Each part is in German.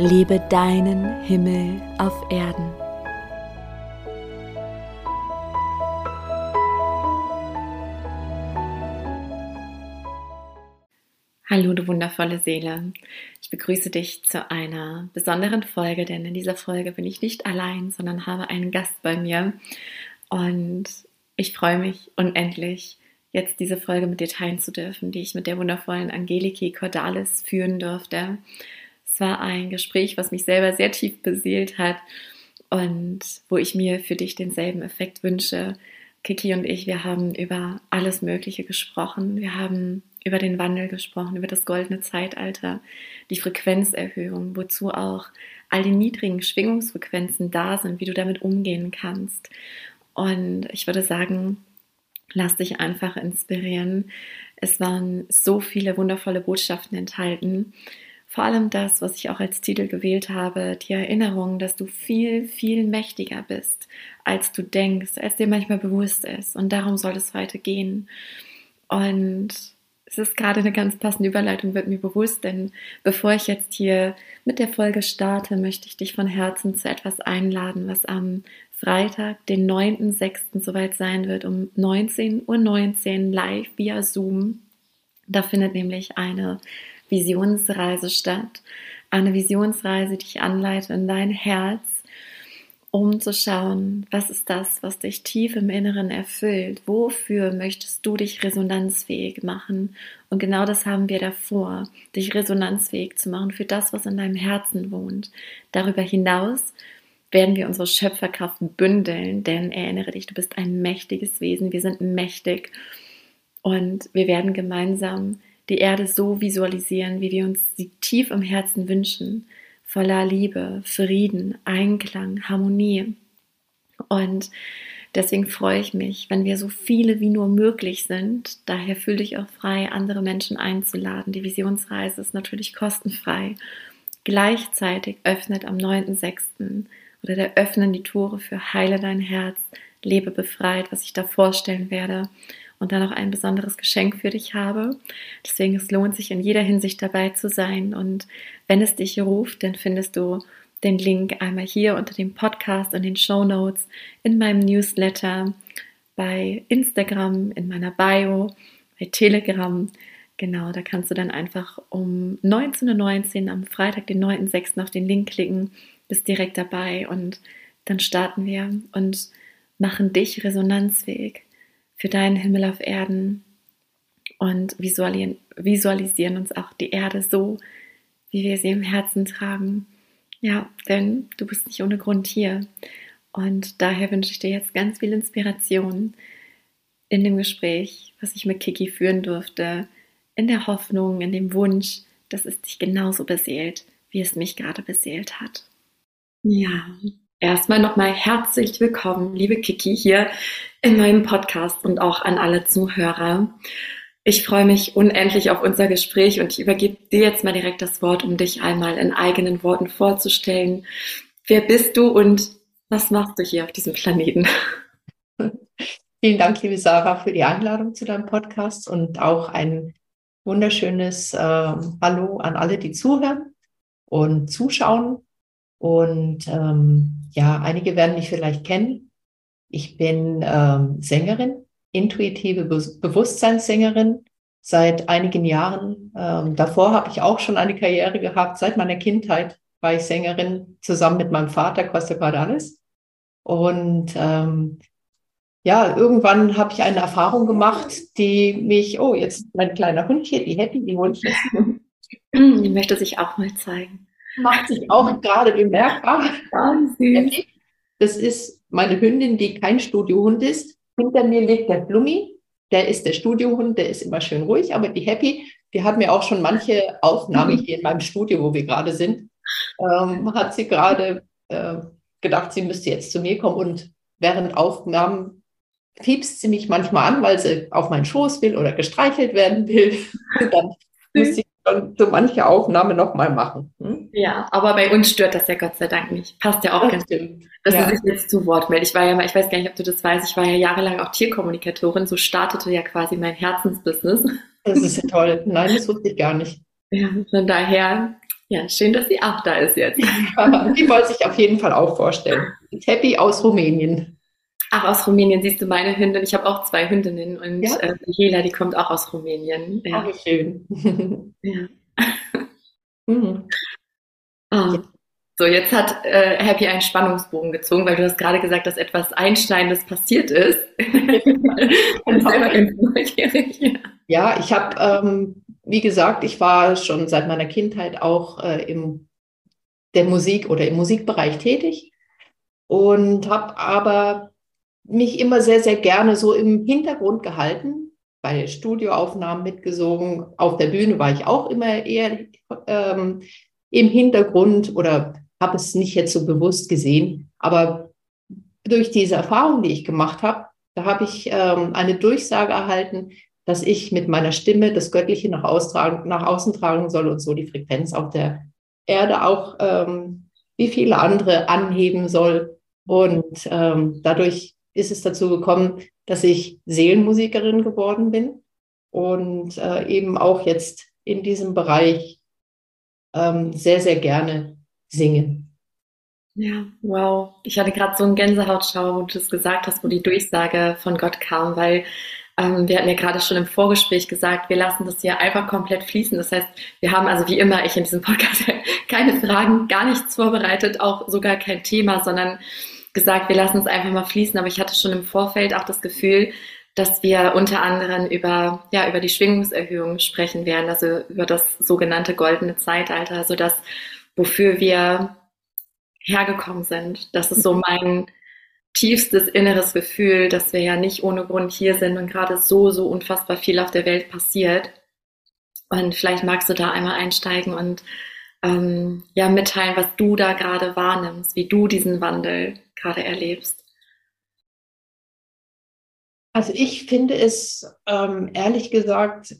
Lebe deinen Himmel auf Erden. Hallo, du wundervolle Seele. Ich begrüße dich zu einer besonderen Folge, denn in dieser Folge bin ich nicht allein, sondern habe einen Gast bei mir. Und ich freue mich unendlich, jetzt diese Folge mit dir teilen zu dürfen, die ich mit der wundervollen Angeliki Cordalis führen durfte. Es war ein Gespräch, was mich selber sehr tief beseelt hat und wo ich mir für dich denselben Effekt wünsche. Kiki und ich, wir haben über alles Mögliche gesprochen. Wir haben über den Wandel gesprochen, über das goldene Zeitalter, die Frequenzerhöhung, wozu auch all die niedrigen Schwingungsfrequenzen da sind, wie du damit umgehen kannst. Und ich würde sagen, Lass dich einfach inspirieren. Es waren so viele wundervolle Botschaften enthalten. Vor allem das, was ich auch als Titel gewählt habe, die Erinnerung, dass du viel, viel mächtiger bist, als du denkst, als dir manchmal bewusst ist. Und darum soll es heute gehen. Und es ist gerade eine ganz passende Überleitung, wird mir bewusst, denn bevor ich jetzt hier mit der Folge starte, möchte ich dich von Herzen zu etwas einladen, was am Freitag, den 9.6. soweit sein wird, um 19.19 Uhr 19, live via Zoom. Da findet nämlich eine Visionsreise statt. Eine Visionsreise, die ich anleite in dein Herz, um zu schauen, was ist das, was dich tief im Inneren erfüllt? Wofür möchtest du dich resonanzfähig machen? Und genau das haben wir davor, dich resonanzfähig zu machen für das, was in deinem Herzen wohnt. Darüber hinaus werden wir unsere Schöpferkraft bündeln, denn erinnere dich, du bist ein mächtiges Wesen, wir sind mächtig und wir werden gemeinsam die Erde so visualisieren, wie wir uns sie tief im Herzen wünschen, voller Liebe, Frieden, Einklang, Harmonie. Und deswegen freue ich mich, wenn wir so viele wie nur möglich sind. Daher fühle dich auch frei, andere Menschen einzuladen. Die Visionsreise ist natürlich kostenfrei. Gleichzeitig öffnet am 9.6 oder da öffnen die Tore für Heile dein Herz, lebe befreit, was ich da vorstellen werde und dann auch ein besonderes Geschenk für dich habe. Deswegen es lohnt sich in jeder Hinsicht dabei zu sein und wenn es dich ruft, dann findest du den Link einmal hier unter dem Podcast und den Show Notes in meinem Newsletter, bei Instagram, in meiner Bio, bei Telegram. Genau, da kannst du dann einfach um 19.19 Uhr am Freitag, den 9.6. auf den Link klicken bist direkt dabei und dann starten wir und machen dich resonanzfähig für deinen Himmel auf Erden und visualisieren, uns auch die Erde so, wie wir sie im Herzen tragen. Ja, denn du bist nicht ohne Grund hier. Und daher wünsche ich dir jetzt ganz viel Inspiration in dem Gespräch, was ich mit Kiki führen durfte, in der Hoffnung, in dem Wunsch, dass es dich genauso beseelt, wie es mich gerade beseelt hat. Ja, erstmal nochmal herzlich willkommen, liebe Kiki, hier in meinem Podcast und auch an alle Zuhörer. Ich freue mich unendlich auf unser Gespräch und ich übergebe dir jetzt mal direkt das Wort, um dich einmal in eigenen Worten vorzustellen. Wer bist du und was machst du hier auf diesem Planeten? Vielen Dank, liebe Sarah, für die Einladung zu deinem Podcast und auch ein wunderschönes äh, Hallo an alle, die zuhören und zuschauen. Und ähm, ja, einige werden mich vielleicht kennen. Ich bin ähm, Sängerin, intuitive Be Bewusstseinssängerin seit einigen Jahren. Ähm, davor habe ich auch schon eine Karriere gehabt. Seit meiner Kindheit war ich Sängerin zusammen mit meinem Vater Costa Cordalis. Und ähm, ja, irgendwann habe ich eine Erfahrung gemacht, die mich, oh, jetzt mein kleiner Hund hier, die Happy, die Hundchen. Die möchte sich auch mal zeigen macht sich auch gerade bemerkbar. Wahnsinn. Das ist meine Hündin, die kein Studiohund ist. Hinter mir liegt der Blummi. Der ist der Studiohund, der ist immer schön ruhig, aber die Happy, die hat mir auch schon manche Aufnahmen hier in meinem Studio, wo wir gerade sind, ähm, hat sie gerade äh, gedacht, sie müsste jetzt zu mir kommen und während Aufnahmen piepst sie mich manchmal an, weil sie auf meinen Schoß will oder gestreichelt werden will. dann muss ich schon so manche Aufnahme nochmal machen. Hm? Ja, aber bei uns stört das ja Gott sei Dank nicht. Passt ja auch das ganz stimmt. dass ja. sie sich jetzt zu Wort meldet. Ich war ja mal, ich weiß gar nicht, ob du das weißt, ich war ja jahrelang auch Tierkommunikatorin, so startete ja quasi mein Herzensbusiness. Das ist ja toll. Nein, das wusste ich gar nicht. Ja, von daher, ja, schön, dass sie auch da ist jetzt. Ja, die wollte ich auf jeden Fall auch vorstellen. Happy aus Rumänien. Ach, aus Rumänien siehst du meine Hündin. Ich habe auch zwei Hündinnen und ja? äh, die Hela, die kommt auch aus Rumänien. Ja. Ach, schön. ja. mhm. oh. So, jetzt hat äh, Happy einen Spannungsbogen gezogen, weil du hast gerade gesagt, dass etwas Einschneidendes passiert ist. ja, ich habe, ähm, wie gesagt, ich war schon seit meiner Kindheit auch äh, im der Musik oder im Musikbereich tätig und habe aber mich immer sehr, sehr gerne so im Hintergrund gehalten, bei Studioaufnahmen mitgesungen. Auf der Bühne war ich auch immer eher ähm, im Hintergrund oder habe es nicht jetzt so bewusst gesehen. Aber durch diese Erfahrung, die ich gemacht habe, da habe ich ähm, eine Durchsage erhalten, dass ich mit meiner Stimme das Göttliche nach, nach außen tragen soll und so die Frequenz auf der Erde auch ähm, wie viele andere anheben soll. Und ähm, dadurch ist es dazu gekommen, dass ich Seelenmusikerin geworden bin und äh, eben auch jetzt in diesem Bereich ähm, sehr, sehr gerne singe. Ja, wow. Ich hatte gerade so einen Gänsehautschau, wo du es gesagt hast, wo die Durchsage von Gott kam, weil ähm, wir hatten ja gerade schon im Vorgespräch gesagt, wir lassen das hier einfach komplett fließen. Das heißt, wir haben also wie immer ich in diesem Podcast keine Fragen, gar nichts vorbereitet, auch sogar kein Thema, sondern gesagt, wir lassen es einfach mal fließen, aber ich hatte schon im Vorfeld auch das Gefühl, dass wir unter anderem über, ja, über die Schwingungserhöhung sprechen werden, also über das sogenannte goldene Zeitalter, also das, wofür wir hergekommen sind. Das ist so mein tiefstes inneres Gefühl, dass wir ja nicht ohne Grund hier sind und gerade so, so unfassbar viel auf der Welt passiert. Und vielleicht magst du da einmal einsteigen und ähm, ja mitteilen, was du da gerade wahrnimmst, wie du diesen Wandel gerade erlebst? Also ich finde es ähm, ehrlich gesagt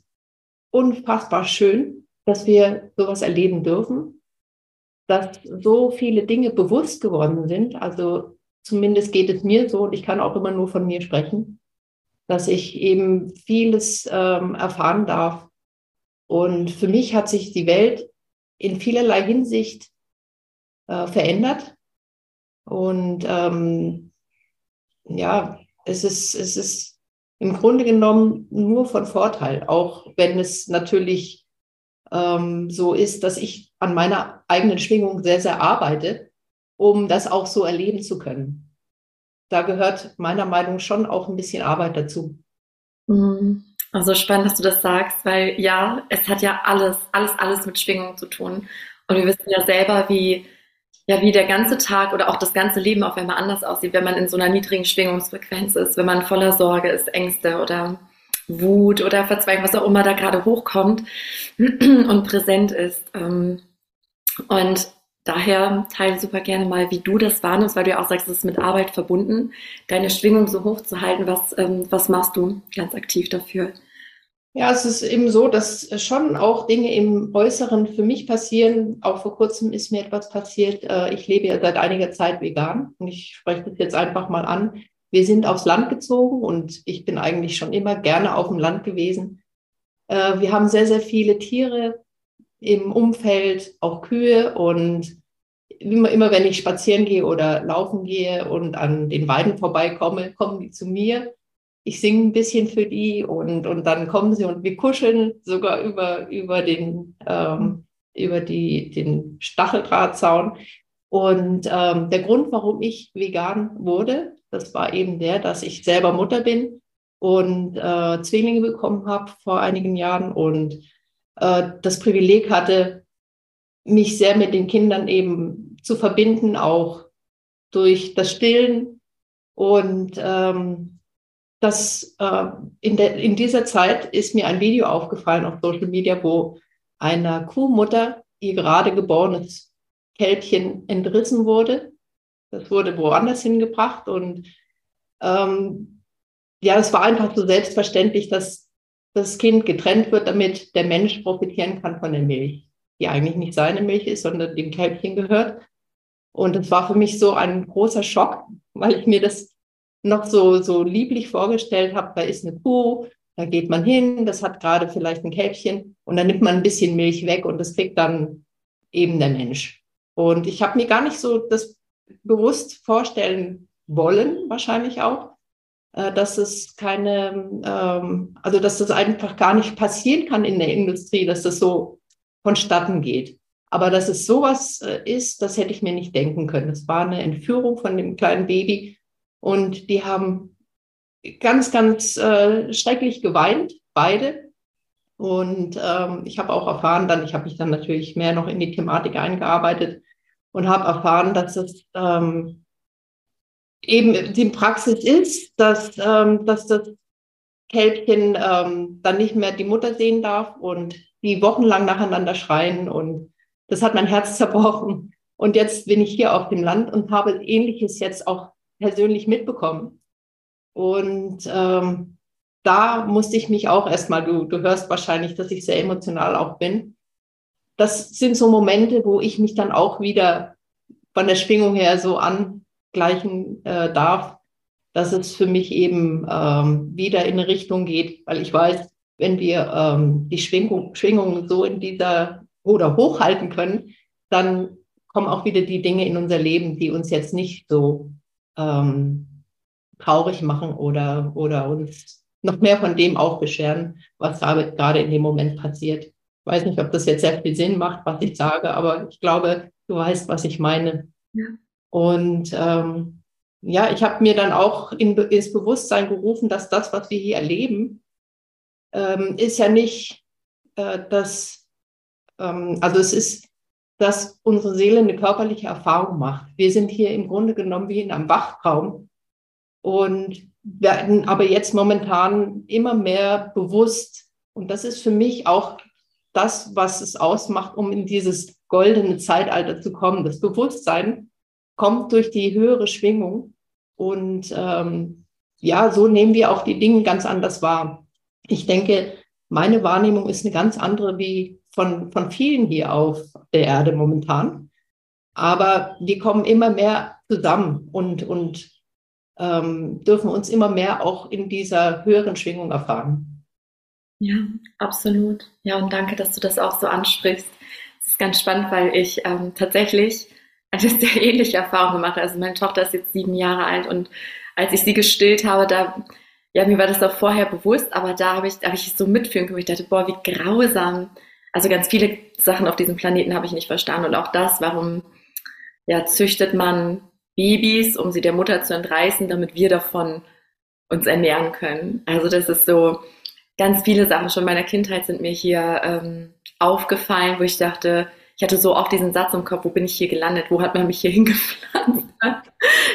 unfassbar schön, dass wir sowas erleben dürfen, dass so viele Dinge bewusst geworden sind. Also zumindest geht es mir so und ich kann auch immer nur von mir sprechen, dass ich eben vieles ähm, erfahren darf. Und für mich hat sich die Welt in vielerlei Hinsicht äh, verändert. Und ähm, ja, es ist, es ist im Grunde genommen nur von Vorteil, auch wenn es natürlich ähm, so ist, dass ich an meiner eigenen Schwingung sehr, sehr arbeite, um das auch so erleben zu können. Da gehört meiner Meinung nach schon auch ein bisschen Arbeit dazu. Mhm. Also spannend, dass du das sagst, weil ja, es hat ja alles, alles, alles mit Schwingung zu tun. Und wir wissen ja selber, wie ja, wie der ganze Tag oder auch das ganze Leben auf einmal anders aussieht, wenn man in so einer niedrigen Schwingungsfrequenz ist, wenn man voller Sorge ist, Ängste oder Wut oder Verzweiflung, was auch immer da gerade hochkommt und präsent ist. Ähm, und daher teile super gerne mal, wie du das wahrnimmst, weil du ja auch sagst, es ist mit Arbeit verbunden, deine Schwingung so hoch zu halten. Was, ähm, was machst du ganz aktiv dafür? Ja, es ist eben so, dass schon auch Dinge im Äußeren für mich passieren. Auch vor kurzem ist mir etwas passiert. Äh, ich lebe ja seit einiger Zeit vegan und ich spreche das jetzt einfach mal an. Wir sind aufs Land gezogen und ich bin eigentlich schon immer gerne auf dem Land gewesen. Äh, wir haben sehr, sehr viele Tiere im Umfeld, auch Kühe und immer, immer wenn ich spazieren gehe oder laufen gehe und an den Weiden vorbeikomme, kommen die zu mir ich singe ein bisschen für die und, und dann kommen sie und wir kuscheln sogar über, über, den, ähm, über die, den Stacheldrahtzaun. Und ähm, der Grund, warum ich vegan wurde, das war eben der, dass ich selber Mutter bin und äh, Zwillinge bekommen habe vor einigen Jahren und äh, das Privileg hatte, mich sehr mit den Kindern eben zu verbinden, auch durch das Stillen. Und ähm, dass äh, in, der, in dieser Zeit ist mir ein Video aufgefallen auf Social Media, wo eine Kuhmutter ihr gerade geborenes Kälbchen entrissen wurde. Das wurde woanders hingebracht und ähm, ja, es war einfach so selbstverständlich, dass das Kind getrennt wird, damit der Mensch profitieren kann von der Milch, die eigentlich nicht seine Milch ist, sondern dem Kälbchen gehört. Und es war für mich so ein großer Schock, weil ich mir das noch so, so lieblich vorgestellt habe. Da ist eine Kuh, da geht man hin, das hat gerade vielleicht ein Kälbchen und dann nimmt man ein bisschen Milch weg und das kriegt dann eben der Mensch. Und ich habe mir gar nicht so das bewusst vorstellen wollen, wahrscheinlich auch, äh, dass es keine, ähm, also dass das einfach gar nicht passieren kann in der Industrie, dass das so vonstatten geht. Aber dass es sowas äh, ist, das hätte ich mir nicht denken können. Es war eine Entführung von dem kleinen Baby und die haben ganz, ganz äh, schrecklich geweint, beide. Und ähm, ich habe auch erfahren, dann, ich habe mich dann natürlich mehr noch in die Thematik eingearbeitet und habe erfahren, dass es ähm, eben die Praxis ist, dass, ähm, dass das Kälbchen ähm, dann nicht mehr die Mutter sehen darf und die wochenlang nacheinander schreien und das hat mein Herz zerbrochen. Und jetzt bin ich hier auf dem Land und habe Ähnliches jetzt auch persönlich mitbekommen. Und ähm, da musste ich mich auch erstmal, du, du hörst wahrscheinlich, dass ich sehr emotional auch bin. Das sind so Momente, wo ich mich dann auch wieder von der Schwingung her so an, gleichen äh, darf, dass es für mich eben ähm, wieder in eine Richtung geht, weil ich weiß, wenn wir ähm, die Schwingung, Schwingungen so in dieser oder hochhalten können, dann kommen auch wieder die Dinge in unser Leben, die uns jetzt nicht so ähm, traurig machen oder, oder uns noch mehr von dem auch bescheren, was gerade in dem Moment passiert. Ich weiß nicht, ob das jetzt sehr viel Sinn macht, was ich sage, aber ich glaube, du weißt, was ich meine. Ja. Und ähm, ja, ich habe mir dann auch in, ins Bewusstsein gerufen, dass das, was wir hier erleben, ähm, ist ja nicht äh, das, ähm, also es ist, dass unsere Seele eine körperliche Erfahrung macht. Wir sind hier im Grunde genommen wie in einem Wachraum und werden aber jetzt momentan immer mehr bewusst. Und das ist für mich auch das, was es ausmacht, um in dieses goldene Zeitalter zu kommen. Das Bewusstsein, kommt durch die höhere Schwingung. Und ähm, ja, so nehmen wir auch die Dinge ganz anders wahr. Ich denke, meine Wahrnehmung ist eine ganz andere wie von, von vielen hier auf der Erde momentan. Aber wir kommen immer mehr zusammen und, und ähm, dürfen uns immer mehr auch in dieser höheren Schwingung erfahren. Ja, absolut. Ja, und danke, dass du das auch so ansprichst. Es ist ganz spannend, weil ich ähm, tatsächlich eine sehr ähnliche Erfahrung gemacht. Also meine Tochter ist jetzt sieben Jahre alt und als ich sie gestillt habe, da, ja, mir war das auch vorher bewusst, aber da habe ich, hab ich so mitfühlen können. Ich dachte, boah, wie grausam. Also ganz viele Sachen auf diesem Planeten habe ich nicht verstanden und auch das, warum, ja, züchtet man Babys, um sie der Mutter zu entreißen, damit wir davon uns ernähren können. Also das ist so, ganz viele Sachen schon meiner Kindheit sind mir hier ähm, aufgefallen, wo ich dachte, ich hatte so oft diesen Satz im Kopf, wo bin ich hier gelandet? Wo hat man mich hier hingepflanzt?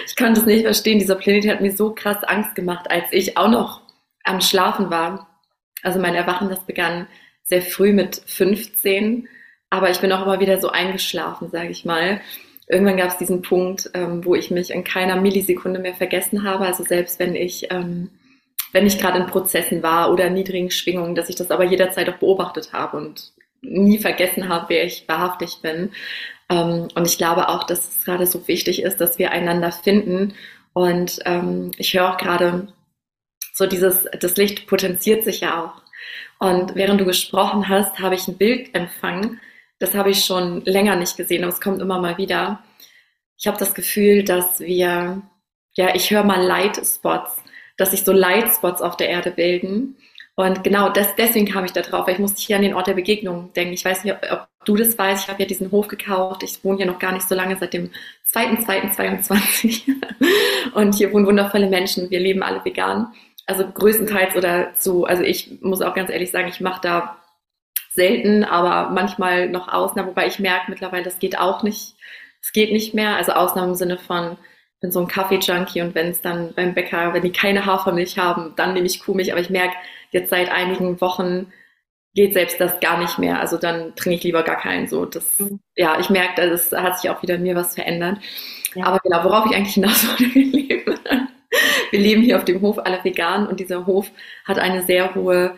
Ich konnte es nicht verstehen. Dieser Planet hat mir so krass Angst gemacht, als ich auch noch am Schlafen war. Also mein Erwachen, das begann sehr früh mit 15, aber ich bin auch immer wieder so eingeschlafen, sage ich mal. Irgendwann gab es diesen Punkt, ähm, wo ich mich in keiner Millisekunde mehr vergessen habe. Also selbst wenn ich, ähm, wenn ich gerade in Prozessen war oder niedrigen Schwingungen, dass ich das aber jederzeit auch beobachtet habe und nie vergessen habe, wer ich wahrhaftig bin. Ähm, und ich glaube auch, dass es gerade so wichtig ist, dass wir einander finden. Und ähm, ich höre auch gerade so dieses, das Licht potenziert sich ja auch. Und während du gesprochen hast, habe ich ein Bild empfangen. Das habe ich schon länger nicht gesehen, aber es kommt immer mal wieder. Ich habe das Gefühl, dass wir, ja, ich höre mal Lightspots, dass sich so Lightspots auf der Erde bilden. Und genau das, deswegen kam ich da drauf, weil ich musste hier an den Ort der Begegnung denken. Ich weiß nicht, ob, du das weißt. Ich habe ja diesen Hof gekauft. Ich wohne hier noch gar nicht so lange, seit dem 2.2.22. Und hier wohnen wundervolle Menschen. Wir leben alle vegan. Also größtenteils oder zu, also ich muss auch ganz ehrlich sagen, ich mache da selten, aber manchmal noch Ausnahmen, wobei ich merke mittlerweile, das geht auch nicht. Es geht nicht mehr. Also Ausnahmen im Sinne von, bin so ein Kaffee-Junkie und wenn es dann beim Bäcker, wenn die keine Hafermilch haben, dann nehme ich Kuhmilch. Aber ich merke, jetzt seit einigen Wochen geht selbst das gar nicht mehr. Also dann trinke ich lieber gar keinen. So, das, mhm. ja, ich merke, es hat sich auch wieder in mir was verändert. Ja. Aber genau, worauf ich eigentlich hinaus wollte, wir leben, hier auf dem Hof alle vegan und dieser Hof hat eine sehr hohe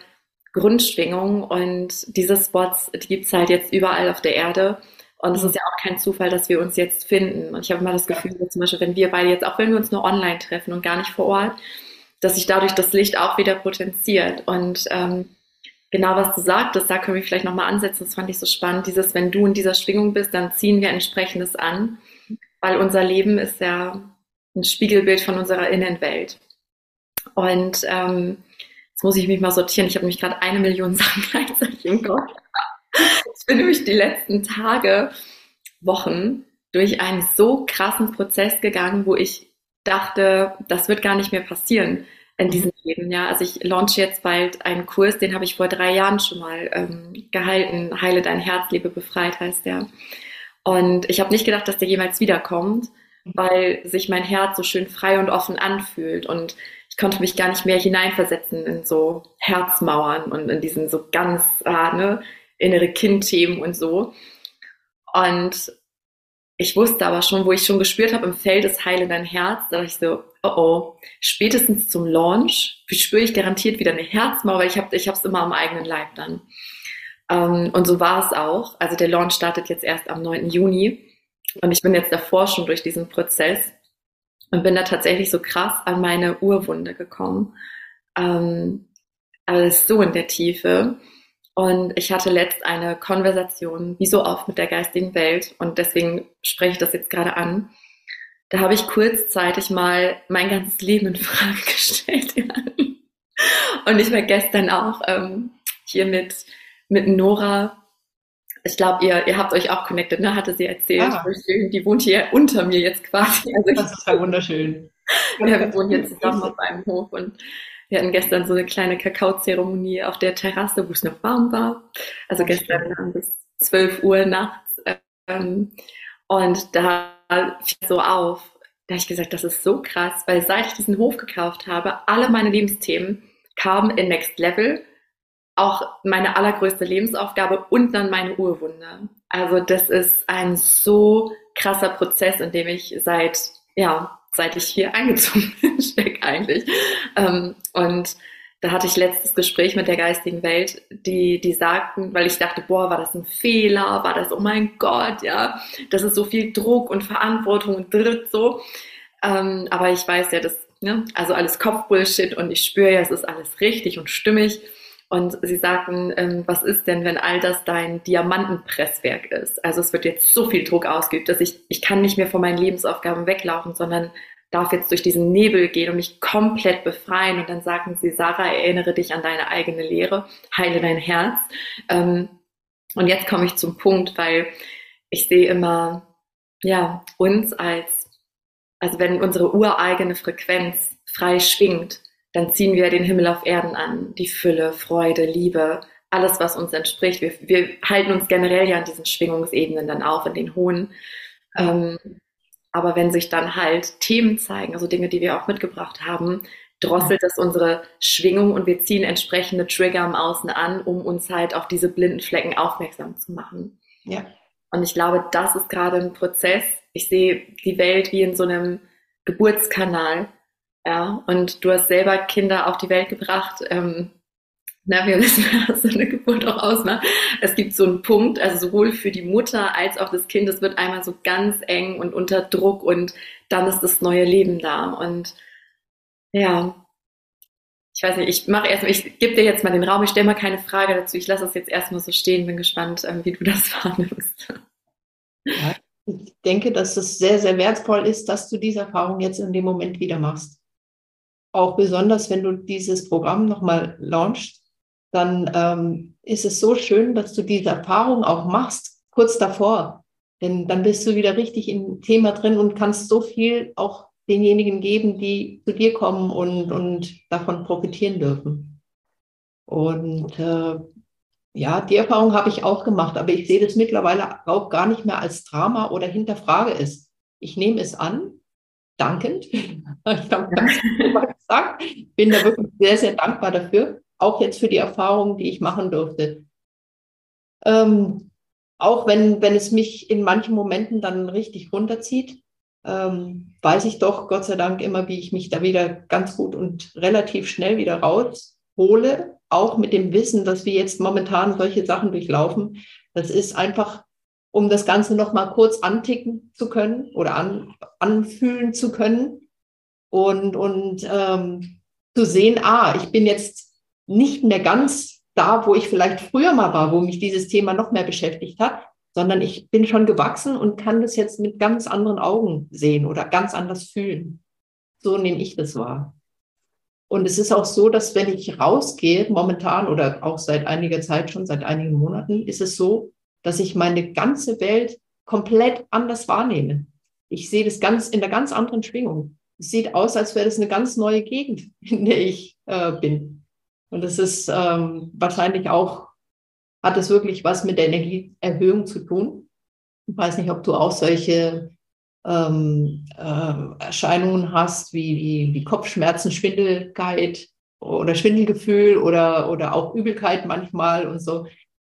Grundschwingung und diese Spots, die gibt's halt jetzt überall auf der Erde. Und es ist ja auch kein Zufall, dass wir uns jetzt finden. Und ich habe immer das Gefühl, dass zum Beispiel, wenn wir beide jetzt, auch wenn wir uns nur online treffen und gar nicht vor Ort, dass sich dadurch das Licht auch wieder potenziert. Und ähm, genau was du sagtest, da können wir vielleicht nochmal ansetzen, das fand ich so spannend, dieses, wenn du in dieser Schwingung bist, dann ziehen wir entsprechendes an, weil unser Leben ist ja ein Spiegelbild von unserer Innenwelt. Und ähm, jetzt muss ich mich mal sortieren, ich habe nämlich gerade eine Million Sachen gleichzeitig im Kopf. Ich bin nämlich die letzten Tage, Wochen durch einen so krassen Prozess gegangen, wo ich dachte, das wird gar nicht mehr passieren in diesem Leben. Ja, also ich launche jetzt bald einen Kurs, den habe ich vor drei Jahren schon mal ähm, gehalten. Heile dein Herz, Liebe befreit heißt der. Und ich habe nicht gedacht, dass der jemals wiederkommt, weil sich mein Herz so schön frei und offen anfühlt und ich konnte mich gar nicht mehr hineinversetzen in so Herzmauern und in diesen so ganz ah, ne, innere Kindthemen und so. Und ich wusste aber schon, wo ich schon gespürt habe, im Feld ist heile dein Herz, da dachte ich so, oh oh, spätestens zum Launch spüre ich garantiert wieder eine Herzmauer, weil ich habe es immer am eigenen Leib dann. Ähm, und so war es auch. Also der Launch startet jetzt erst am 9. Juni und ich bin jetzt davor schon durch diesen Prozess und bin da tatsächlich so krass an meine Urwunde gekommen. Ähm, aber so in der Tiefe. Und ich hatte letzt eine Konversation, wie so oft, mit der geistigen Welt. Und deswegen spreche ich das jetzt gerade an. Da habe ich kurzzeitig mal mein ganzes Leben in Frage gestellt. Und ich war gestern auch ähm, hier mit, mit Nora. Ich glaube, ihr, ihr habt euch auch connected, ne? Hatte sie erzählt. Ah. Die wohnt hier unter mir jetzt quasi. Also das ist ja wunderschön. Ja, wir wohnen hier zusammen auf einem Hof und wir hatten gestern so eine kleine Kakaozeremonie auf der Terrasse, wo es noch warm war. Also oh, gestern bis 12 Uhr nachts. Ähm, und da fiel so auf, da habe ich gesagt, das ist so krass, weil seit ich diesen Hof gekauft habe, alle meine Lebensthemen kamen in Next Level. Auch meine allergrößte Lebensaufgabe und dann meine Urwunde. Also das ist ein so krasser Prozess, in dem ich seit ja, seit ich hier eingezogen bin, steck eigentlich. Ähm, und da hatte ich letztes Gespräch mit der geistigen Welt, die, die sagten, weil ich dachte, boah, war das ein Fehler, war das, oh mein Gott, ja, das ist so viel Druck und Verantwortung und dritt so. Ähm, aber ich weiß ja, das, ne, also alles Kopfbullshit und ich spüre ja, es ist alles richtig und stimmig. Und sie sagten, ähm, was ist denn, wenn all das dein Diamantenpresswerk ist? Also es wird jetzt so viel Druck ausgeübt, dass ich, ich kann nicht mehr von meinen Lebensaufgaben weglaufen, sondern darf jetzt durch diesen Nebel gehen und mich komplett befreien. Und dann sagten sie, Sarah, erinnere dich an deine eigene Lehre, heile dein Herz. Ähm, und jetzt komme ich zum Punkt, weil ich sehe immer, ja, uns als, also wenn unsere ureigene Frequenz frei schwingt, dann ziehen wir den Himmel auf Erden an, die Fülle, Freude, Liebe, alles, was uns entspricht. Wir, wir halten uns generell ja an diesen Schwingungsebenen dann auf, in den hohen. Ähm, aber wenn sich dann halt Themen zeigen, also Dinge, die wir auch mitgebracht haben, drosselt das unsere Schwingung und wir ziehen entsprechende Trigger im Außen an, um uns halt auf diese blinden Flecken aufmerksam zu machen. Ja. Und ich glaube, das ist gerade ein Prozess. Ich sehe die Welt wie in so einem Geburtskanal ja, und du hast selber Kinder auf die Welt gebracht. Ähm, na, wir wissen, was so eine Geburt auch ausmacht. Es gibt so einen Punkt, also sowohl für die Mutter als auch das Kind, es wird einmal so ganz eng und unter Druck und dann ist das neue Leben da. Und ja, ich weiß nicht, ich mache erstmal, ich gebe dir jetzt mal den Raum, ich stelle mal keine Frage dazu, ich lasse es jetzt erstmal so stehen, bin gespannt, ähm, wie du das wahrnimmst. Ja, ich denke, dass es sehr, sehr wertvoll ist, dass du diese Erfahrung jetzt in dem Moment wieder machst auch besonders, wenn du dieses Programm nochmal launchst, dann ähm, ist es so schön, dass du diese Erfahrung auch machst, kurz davor. Denn dann bist du wieder richtig im Thema drin und kannst so viel auch denjenigen geben, die zu dir kommen und, und davon profitieren dürfen. Und äh, ja, die Erfahrung habe ich auch gemacht, aber ich sehe das mittlerweile auch gar nicht mehr als Drama oder hinterfrage es. Ich nehme es an, dankend. Ich habe gesagt, bin da wirklich sehr, sehr dankbar dafür. auch jetzt für die Erfahrungen, die ich machen durfte. Ähm, auch wenn, wenn es mich in manchen Momenten dann richtig runterzieht, ähm, weiß ich doch Gott sei Dank immer, wie ich mich da wieder ganz gut und relativ schnell wieder raushole, auch mit dem Wissen, dass wir jetzt momentan solche Sachen durchlaufen. Das ist einfach, um das Ganze nochmal kurz anticken zu können oder an, anfühlen zu können und, und ähm, zu sehen, ah, ich bin jetzt nicht mehr ganz da, wo ich vielleicht früher mal war, wo mich dieses Thema noch mehr beschäftigt hat, sondern ich bin schon gewachsen und kann das jetzt mit ganz anderen Augen sehen oder ganz anders fühlen. So nehme ich das wahr. Und es ist auch so, dass wenn ich rausgehe, momentan oder auch seit einiger Zeit schon, seit einigen Monaten, ist es so, dass ich meine ganze Welt komplett anders wahrnehme. Ich sehe das ganz in der ganz anderen Schwingung. Sieht aus, als wäre das eine ganz neue Gegend, in der ich äh, bin. Und das ist ähm, wahrscheinlich auch hat es wirklich was mit der Energieerhöhung zu tun. Ich weiß nicht, ob du auch solche ähm, äh, Erscheinungen hast, wie, wie, wie Kopfschmerzen, Schwindelkeit oder Schwindelgefühl oder, oder auch Übelkeit manchmal und so.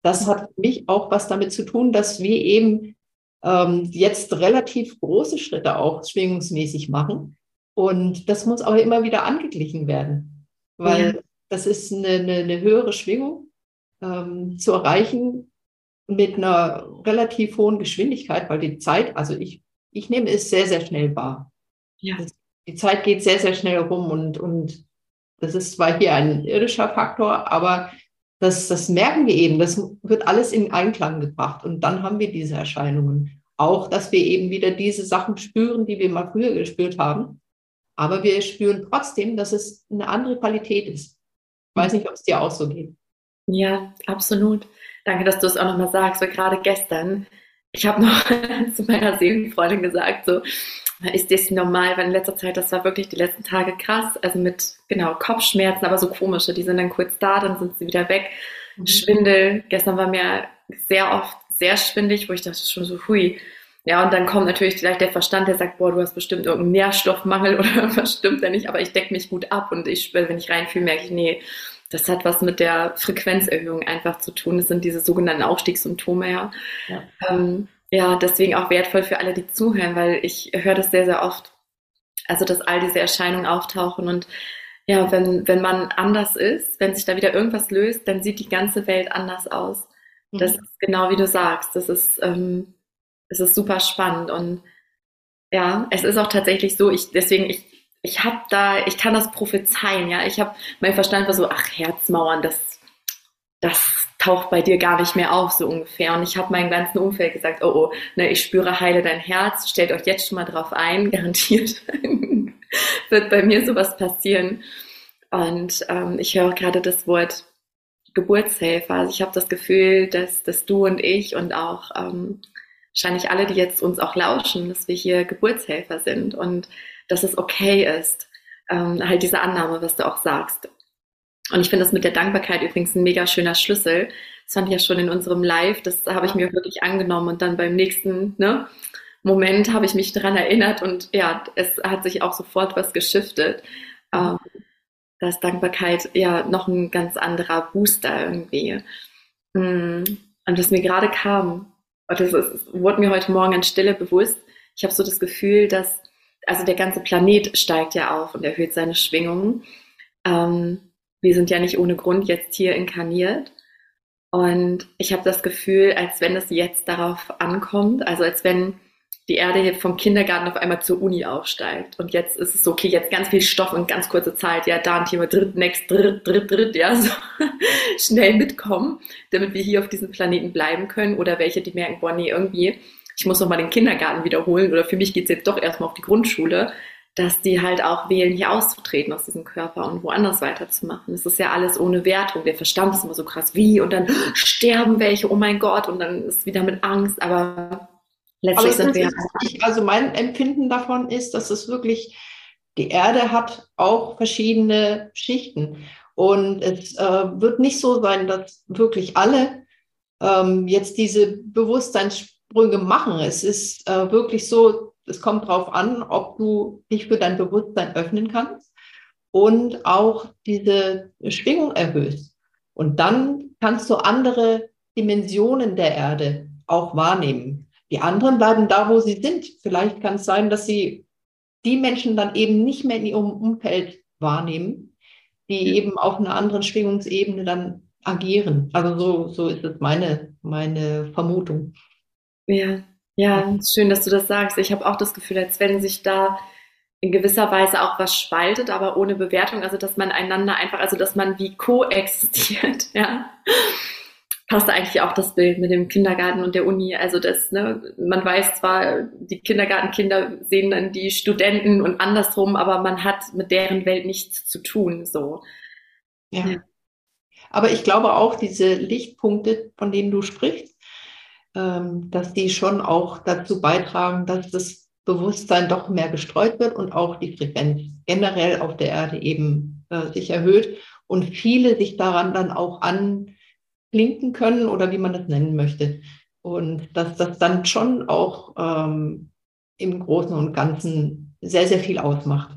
Das hat für mich auch was damit zu tun, dass wir eben ähm, jetzt relativ große Schritte auch schwingungsmäßig machen. Und das muss aber immer wieder angeglichen werden, weil ja. das ist eine, eine, eine höhere Schwingung ähm, zu erreichen mit einer relativ hohen Geschwindigkeit, weil die Zeit, also ich, ich nehme es sehr, sehr schnell wahr. Ja. Die Zeit geht sehr, sehr schnell rum und, und das ist zwar hier ein irdischer Faktor, aber das, das merken wir eben, das wird alles in Einklang gebracht und dann haben wir diese Erscheinungen. Auch, dass wir eben wieder diese Sachen spüren, die wir mal früher gespürt haben. Aber wir spüren trotzdem, dass es eine andere Qualität ist. Ich weiß nicht, ob es dir auch so geht. Ja, absolut. Danke, dass du es auch nochmal sagst, weil gerade gestern, ich habe noch zu meiner Seelenfreundin gesagt, so, ist das normal, weil in letzter Zeit, das war wirklich die letzten Tage krass, also mit, genau, Kopfschmerzen, aber so komische, die sind dann kurz da, dann sind sie wieder weg. Mhm. Schwindel, gestern war mir sehr oft sehr schwindig, wo ich dachte schon so, hui. Ja, und dann kommt natürlich vielleicht der Verstand, der sagt, boah, du hast bestimmt irgendeinen Nährstoffmangel oder was stimmt denn nicht, aber ich decke mich gut ab und ich, wenn ich reinfühle, merke ich, nee, das hat was mit der Frequenzerhöhung einfach zu tun. Das sind diese sogenannten Aufstiegssymptome, ja. Ja, ähm, ja deswegen auch wertvoll für alle, die zuhören, weil ich höre das sehr, sehr oft. Also, dass all diese Erscheinungen auftauchen und ja, wenn, wenn man anders ist, wenn sich da wieder irgendwas löst, dann sieht die ganze Welt anders aus. Mhm. Das ist genau wie du sagst. Das ist, ähm, das ist super spannend und ja, es ist auch tatsächlich so, ich, deswegen, ich ich habe da, ich kann das prophezeien, ja. Ich habe, mein Verstand war so, ach, Herzmauern, das, das taucht bei dir gar nicht mehr auf, so ungefähr. Und ich habe meinem ganzen Umfeld gesagt, oh, oh, ne, ich spüre, heile dein Herz, stellt euch jetzt schon mal drauf ein, garantiert wird bei mir sowas passieren. Und ähm, ich höre gerade das Wort Geburtshelfer. Also ich habe das Gefühl, dass, dass du und ich und auch ähm, wahrscheinlich alle, die jetzt uns auch lauschen, dass wir hier Geburtshelfer sind und dass es okay ist. Ähm, halt diese Annahme, was du auch sagst. Und ich finde das mit der Dankbarkeit übrigens ein mega schöner Schlüssel. Das fand ich ja schon in unserem Live. Das habe ich mir wirklich angenommen und dann beim nächsten ne, Moment habe ich mich daran erinnert und ja, es hat sich auch sofort was geschiftet. Ähm, dass Dankbarkeit ja noch ein ganz anderer Booster irgendwie. Mm, und was mir gerade kam, das ist, wurde mir heute Morgen an Stille bewusst, ich habe so das Gefühl, dass also der ganze Planet steigt ja auf und erhöht seine Schwingungen. Ähm, wir sind ja nicht ohne Grund jetzt hier inkarniert. Und ich habe das Gefühl, als wenn es jetzt darauf ankommt, also als wenn die Erde jetzt vom Kindergarten auf einmal zur Uni aufsteigt. Und jetzt ist es so, okay, jetzt ganz viel Stoff in ganz kurzer Zeit, ja, da ein Thema, dritt, next, dritt, dritt, dritt, ja, so schnell mitkommen, damit wir hier auf diesem Planeten bleiben können. Oder welche, die merken, boah, nee, irgendwie ich muss noch mal den Kindergarten wiederholen oder für mich geht es jetzt doch erstmal auf die Grundschule, dass die halt auch wählen, hier auszutreten aus diesem Körper und woanders weiterzumachen. Es ist ja alles ohne Wertung. Der Verstand ist immer so krass, wie und dann sterben welche, oh mein Gott, und dann ist wieder mit Angst, aber letztlich sind wir. Nicht, also mein Empfinden davon ist, dass es wirklich, die Erde hat auch verschiedene Schichten. Und es äh, wird nicht so sein, dass wirklich alle ähm, jetzt diese Bewusstseins Sprünge machen. Es ist äh, wirklich so, es kommt darauf an, ob du dich für dein Bewusstsein öffnen kannst. und auch diese Schwingung erhöhst. Und dann kannst du andere Dimensionen der Erde auch wahrnehmen. Die anderen bleiben da, wo sie sind. Vielleicht kann es sein, dass sie die Menschen dann eben nicht mehr in ihrem Umfeld wahrnehmen, die eben auf einer anderen Schwingungsebene dann agieren. Also so, so ist es meine, meine Vermutung. Ja, ja, schön, dass du das sagst. Ich habe auch das Gefühl, als wenn sich da in gewisser Weise auch was spaltet, aber ohne Bewertung, also dass man einander einfach, also dass man wie koexistiert, ja. Passt eigentlich auch das Bild mit dem Kindergarten und der Uni. Also das, ne, man weiß zwar, die Kindergartenkinder sehen dann die Studenten und andersrum, aber man hat mit deren Welt nichts zu tun. So. Ja. ja. Aber ich glaube auch, diese Lichtpunkte, von denen du sprichst, ähm, dass die schon auch dazu beitragen, dass das Bewusstsein doch mehr gestreut wird und auch die Frequenz generell auf der Erde eben äh, sich erhöht und viele sich daran dann auch anklinken können oder wie man das nennen möchte. Und dass das dann schon auch ähm, im Großen und Ganzen sehr, sehr viel ausmacht.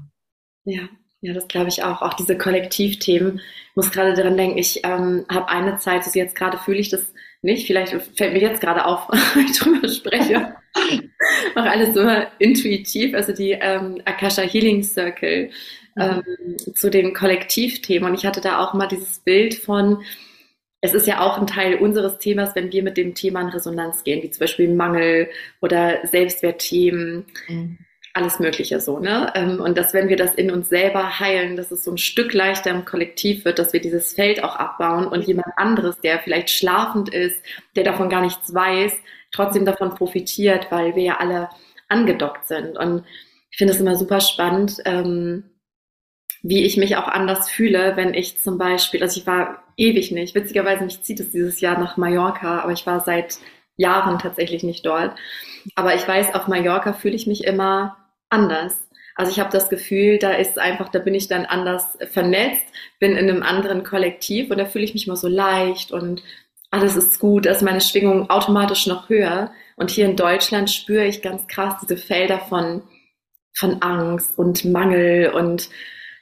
Ja, ja, das glaube ich auch. Auch diese Kollektivthemen. Ich muss gerade daran denken, ich ähm, habe eine Zeit, also jetzt gerade fühle ich das nicht. Vielleicht fällt mir jetzt gerade auf, wenn ich drüber spreche. Auch alles so intuitiv, also die ähm, Akasha Healing Circle mhm. ähm, zu den Kollektivthemen. Und ich hatte da auch mal dieses Bild von, es ist ja auch ein Teil unseres Themas, wenn wir mit dem Thema in Resonanz gehen, wie zum Beispiel Mangel oder Selbstwertthemen. Mhm alles Mögliche so, ne? Ähm, und dass wenn wir das in uns selber heilen, dass es so ein Stück leichter im Kollektiv wird, dass wir dieses Feld auch abbauen und jemand anderes, der vielleicht schlafend ist, der davon gar nichts weiß, trotzdem davon profitiert, weil wir ja alle angedockt sind. Und ich finde es immer super spannend, ähm, wie ich mich auch anders fühle, wenn ich zum Beispiel, also ich war ewig nicht, witzigerweise mich zieht es dieses Jahr nach Mallorca, aber ich war seit Jahren tatsächlich nicht dort. Aber ich weiß, auf Mallorca fühle ich mich immer anders. Also ich habe das Gefühl, da ist einfach, da bin ich dann anders vernetzt, bin in einem anderen Kollektiv und da fühle ich mich immer so leicht und alles ist gut, da ist meine Schwingung automatisch noch höher. Und hier in Deutschland spüre ich ganz krass diese Felder von, von Angst und Mangel und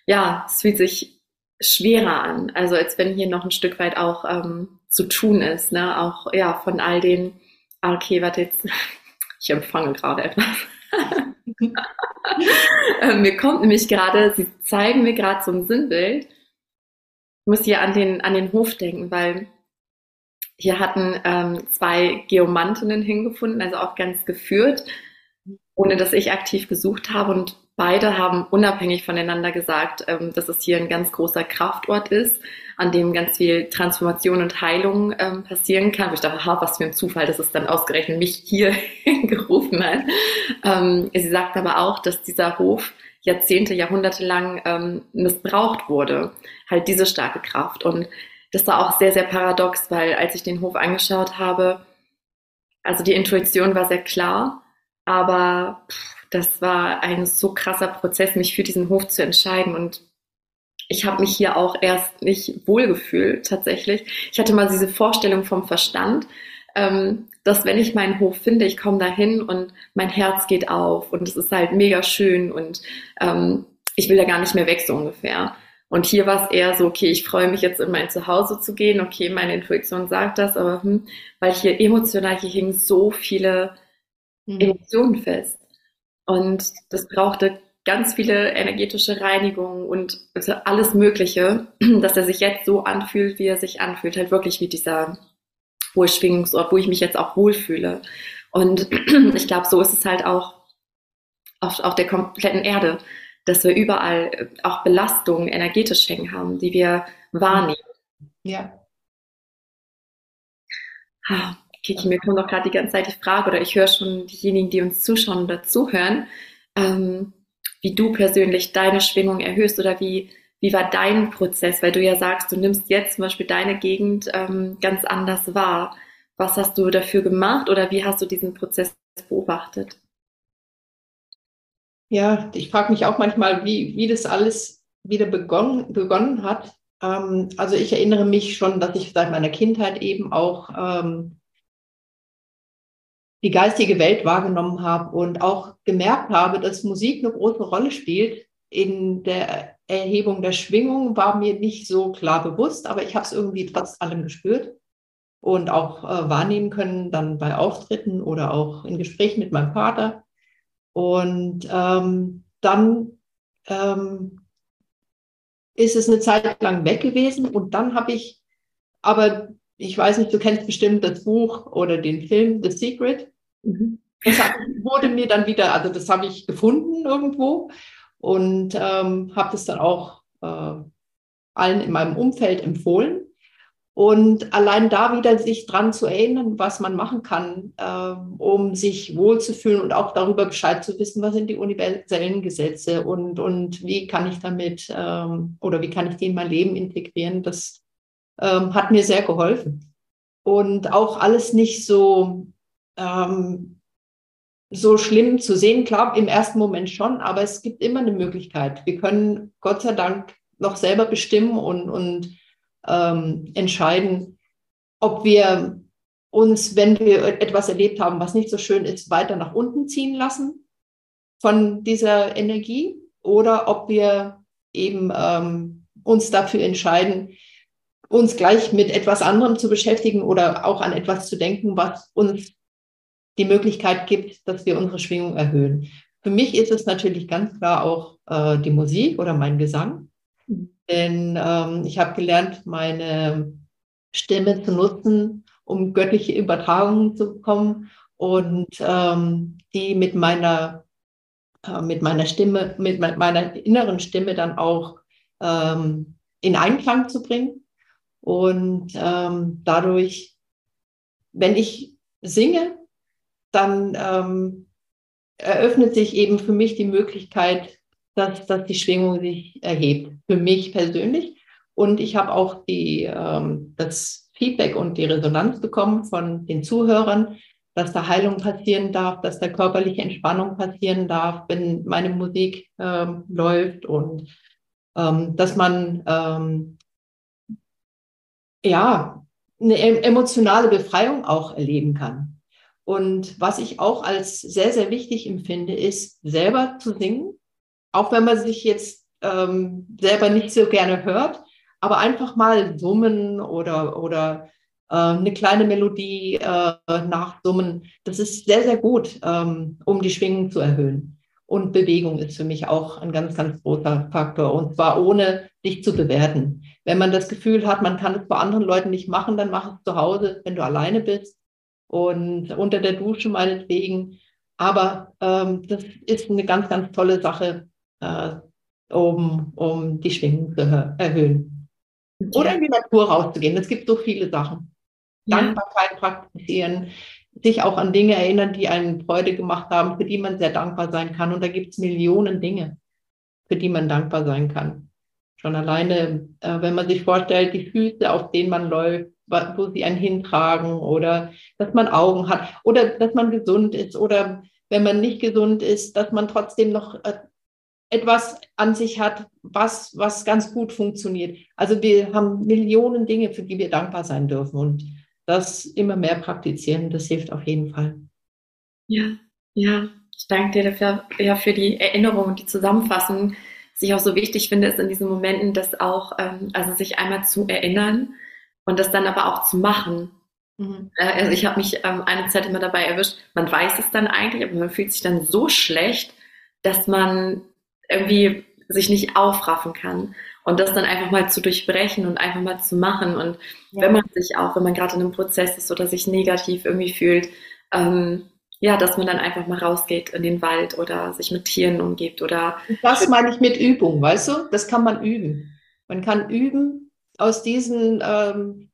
ja, es fühlt sich schwerer an. Also als wenn hier noch ein Stück weit auch ähm, zu tun ist, ne? Auch ja von all den, okay, warte jetzt, ich empfange gerade etwas. Ähm, mir kommt nämlich gerade, Sie zeigen mir gerade so ein Sinnbild. Ich muss hier an den, an den Hof denken, weil hier hatten ähm, zwei Geomantinnen hingefunden, also auch ganz geführt, ohne dass ich aktiv gesucht habe. Und beide haben unabhängig voneinander gesagt, ähm, dass es hier ein ganz großer Kraftort ist, an dem ganz viel Transformation und Heilung ähm, passieren kann. Und ich dachte, ha, was für ein Zufall, dass es dann ausgerechnet mich hier gerufen hat. Ähm, sie sagt aber auch, dass dieser Hof Jahrzehnte, Jahrhunderte lang missbraucht wurde. Halt diese starke Kraft. Und das war auch sehr, sehr paradox, weil als ich den Hof angeschaut habe, also die Intuition war sehr klar, aber pff, das war ein so krasser Prozess, mich für diesen Hof zu entscheiden. Und ich habe mich hier auch erst nicht wohlgefühlt, tatsächlich. Ich hatte mal diese Vorstellung vom Verstand, ähm, dass wenn ich meinen Hof finde, ich komme dahin und mein Herz geht auf und es ist halt mega schön und ähm, ich will da gar nicht mehr weg, so ungefähr. Und hier war es eher so, okay, ich freue mich jetzt in mein Zuhause zu gehen, okay, meine Intuition sagt das, aber hm, weil hier emotional, hier hingen so viele mhm. Emotionen fest. Und das brauchte ganz viele energetische Reinigungen und also alles Mögliche, dass er sich jetzt so anfühlt, wie er sich anfühlt. Halt wirklich wie dieser hohe Schwingungsort, wo ich mich jetzt auch wohlfühle. Und ich glaube, so ist es halt auch auf, auf der kompletten Erde dass wir überall äh, auch Belastungen energetisch hängen haben, die wir wahrnehmen. Ja. Kiki, mir kommt auch gerade die ganze Zeit die Frage, oder ich höre schon diejenigen, die uns zuschauen oder zuhören, ähm, wie du persönlich deine Schwingung erhöhst oder wie, wie war dein Prozess? Weil du ja sagst, du nimmst jetzt zum Beispiel deine Gegend ähm, ganz anders wahr. Was hast du dafür gemacht oder wie hast du diesen Prozess beobachtet? Ja, ich frage mich auch manchmal, wie, wie das alles wieder begonnen, begonnen hat. Ähm, also ich erinnere mich schon, dass ich seit meiner Kindheit eben auch ähm, die geistige Welt wahrgenommen habe und auch gemerkt habe, dass Musik eine große Rolle spielt in der Erhebung der Schwingung war mir nicht so klar bewusst, aber ich habe es irgendwie trotz allem gespürt und auch äh, wahrnehmen können, dann bei Auftritten oder auch in Gesprächen mit meinem Vater. Und ähm, dann ähm, ist es eine Zeit lang weg gewesen und dann habe ich, aber ich weiß nicht, du kennst bestimmt das Buch oder den Film The Secret. Mhm. Das wurde mir dann wieder, also das habe ich gefunden irgendwo und ähm, habe das dann auch äh, allen in meinem Umfeld empfohlen. Und allein da wieder sich dran zu erinnern, was man machen kann, äh, um sich wohlzufühlen und auch darüber Bescheid zu wissen, was sind die universellen Gesetze und, und wie kann ich damit ähm, oder wie kann ich die in mein Leben integrieren, das ähm, hat mir sehr geholfen. Und auch alles nicht so, ähm, so schlimm zu sehen, klar, im ersten Moment schon, aber es gibt immer eine Möglichkeit. Wir können Gott sei Dank noch selber bestimmen und, und ähm, entscheiden, ob wir uns, wenn wir etwas erlebt haben, was nicht so schön ist, weiter nach unten ziehen lassen von dieser Energie oder ob wir eben ähm, uns dafür entscheiden, uns gleich mit etwas anderem zu beschäftigen oder auch an etwas zu denken, was uns die Möglichkeit gibt, dass wir unsere Schwingung erhöhen. Für mich ist es natürlich ganz klar auch äh, die Musik oder mein Gesang. Denn ähm, ich habe gelernt, meine Stimme zu nutzen, um göttliche Übertragungen zu bekommen und ähm, die mit meiner, äh, mit meiner Stimme, mit meiner inneren Stimme dann auch ähm, in Einklang zu bringen. Und ähm, dadurch, wenn ich singe, dann ähm, eröffnet sich eben für mich die Möglichkeit, dass, dass die Schwingung sich erhebt, für mich persönlich. Und ich habe auch die, ähm, das Feedback und die Resonanz bekommen von den Zuhörern, dass da Heilung passieren darf, dass da körperliche Entspannung passieren darf, wenn meine Musik ähm, läuft und ähm, dass man ähm, ja eine emotionale Befreiung auch erleben kann. Und was ich auch als sehr, sehr wichtig empfinde, ist selber zu singen, auch wenn man sich jetzt ähm, selber nicht so gerne hört, aber einfach mal summen oder, oder äh, eine kleine Melodie äh, nachsummen, das ist sehr, sehr gut, ähm, um die Schwingung zu erhöhen. Und Bewegung ist für mich auch ein ganz, ganz großer Faktor. Und zwar ohne dich zu bewerten. Wenn man das Gefühl hat, man kann es bei anderen Leuten nicht machen, dann mach es zu Hause, wenn du alleine bist und unter der Dusche meinetwegen. Aber ähm, das ist eine ganz, ganz tolle Sache, äh, um, um die Schwingung zu erhöhen. Oder in die Natur rauszugehen. Es gibt so viele Sachen. Ja. Dankbarkeit praktizieren, sich auch an Dinge erinnern, die einen Freude gemacht haben, für die man sehr dankbar sein kann. Und da gibt es Millionen Dinge, für die man dankbar sein kann. Schon alleine, äh, wenn man sich vorstellt, die Füße, auf denen man läuft, wo sie einen hintragen oder dass man Augen hat oder dass man gesund ist oder wenn man nicht gesund ist, dass man trotzdem noch äh, etwas an sich hat, was, was ganz gut funktioniert. Also wir haben Millionen Dinge, für die wir dankbar sein dürfen und das immer mehr praktizieren, das hilft auf jeden Fall. Ja, ja, ich danke dir dafür, ja, für die Erinnerung und die Zusammenfassung. Was ich auch so wichtig finde, ist in diesen Momenten, das auch, ähm, also sich einmal zu erinnern und das dann aber auch zu machen. Mhm. Äh, also ich habe mich ähm, eine Zeit immer dabei erwischt, man weiß es dann eigentlich, aber man fühlt sich dann so schlecht, dass man irgendwie sich nicht aufraffen kann. Und das dann einfach mal zu durchbrechen und einfach mal zu machen. Und ja. wenn man sich auch, wenn man gerade in einem Prozess ist oder sich negativ irgendwie fühlt, ähm, ja, dass man dann einfach mal rausgeht in den Wald oder sich mit Tieren umgibt oder. Das meine ich mit Übung, weißt du? Das kann man üben. Man kann üben aus diesen, ähm,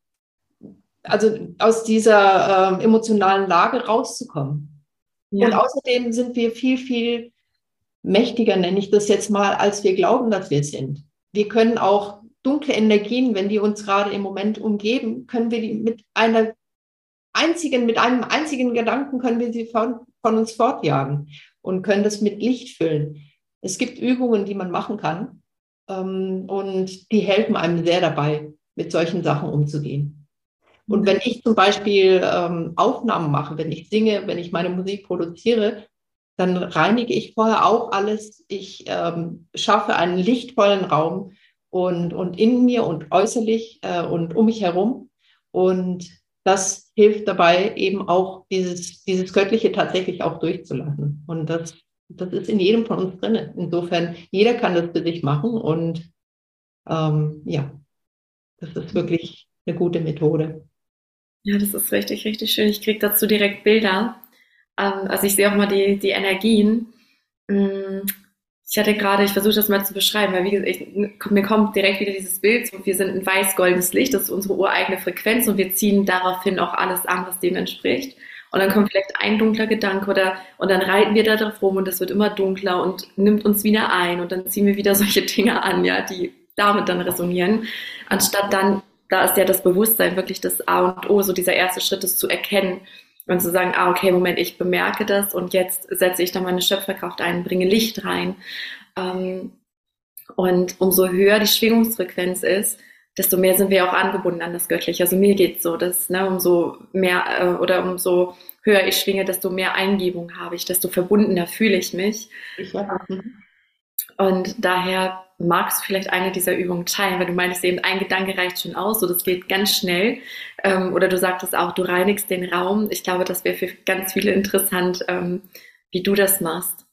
also aus dieser ähm, emotionalen Lage rauszukommen. Ja. Und außerdem sind wir viel, viel mächtiger, nenne ich das jetzt mal, als wir glauben, dass wir sind. Wir können auch dunkle Energien, wenn die uns gerade im Moment umgeben, können wir die mit einer einzigen, mit einem einzigen Gedanken können wir sie von, von uns fortjagen und können das mit Licht füllen. Es gibt Übungen, die man machen kann ähm, und die helfen einem sehr dabei, mit solchen Sachen umzugehen. Und wenn ich zum Beispiel ähm, Aufnahmen mache, wenn ich singe, wenn ich meine Musik produziere, dann reinige ich vorher auch alles. Ich ähm, schaffe einen lichtvollen Raum und, und in mir und äußerlich äh, und um mich herum. Und das hilft dabei, eben auch dieses, dieses Göttliche tatsächlich auch durchzulassen. Und das, das ist in jedem von uns drin. Insofern, jeder kann das für sich machen. Und ähm, ja, das ist wirklich eine gute Methode. Ja, das ist richtig, richtig schön. Ich kriege dazu direkt Bilder. Ähm, also ich sehe auch mal die, die Energien. Mm, ich hatte gerade, ich versuche das mal zu beschreiben, weil wie gesagt, ich, mir kommt direkt wieder dieses Bild wir sind ein weiß-goldenes Licht, das ist unsere ureigene Frequenz und wir ziehen daraufhin auch alles an, was dem entspricht. Und dann kommt vielleicht ein dunkler Gedanke oder und dann reiten wir da drauf rum und das wird immer dunkler und nimmt uns wieder ein und dann ziehen wir wieder solche Dinge an, ja, die damit dann resonieren, anstatt dann, da ist ja das Bewusstsein wirklich das A und O, so dieser erste Schritt ist zu erkennen, und zu sagen, ah, okay, Moment, ich bemerke das und jetzt setze ich da meine Schöpferkraft ein, bringe Licht rein. Ähm, und umso höher die Schwingungsfrequenz ist, desto mehr sind wir auch angebunden an das Göttliche. Also mir geht so, dass ne, umso mehr äh, oder umso höher ich schwinge, desto mehr Eingebung habe ich, desto verbundener fühle ich mich. Ich, ja. Und daher magst du vielleicht eine dieser Übungen teilen, weil du meinst eben, ein Gedanke reicht schon aus, so das geht ganz schnell. Ähm, oder du sagtest auch, du reinigst den Raum. Ich glaube, das wäre für ganz viele interessant, ähm, wie du das machst.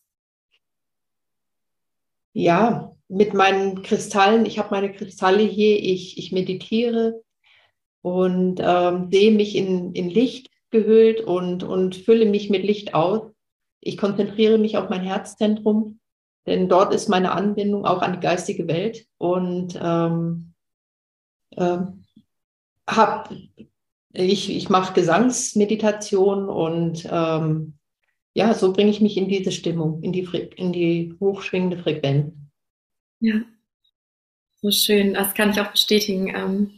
Ja, mit meinen Kristallen, ich habe meine Kristalle hier, ich, ich meditiere und ähm, sehe mich in, in Licht gehüllt und, und fülle mich mit Licht aus. Ich konzentriere mich auf mein Herzzentrum denn dort ist meine Anbindung auch an die geistige Welt und ähm, äh, hab, ich, ich mache Gesangsmeditation und ähm, ja, so bringe ich mich in diese Stimmung, in die, in die hochschwingende Frequenz. Ja, so schön. Das kann ich auch bestätigen. Ähm,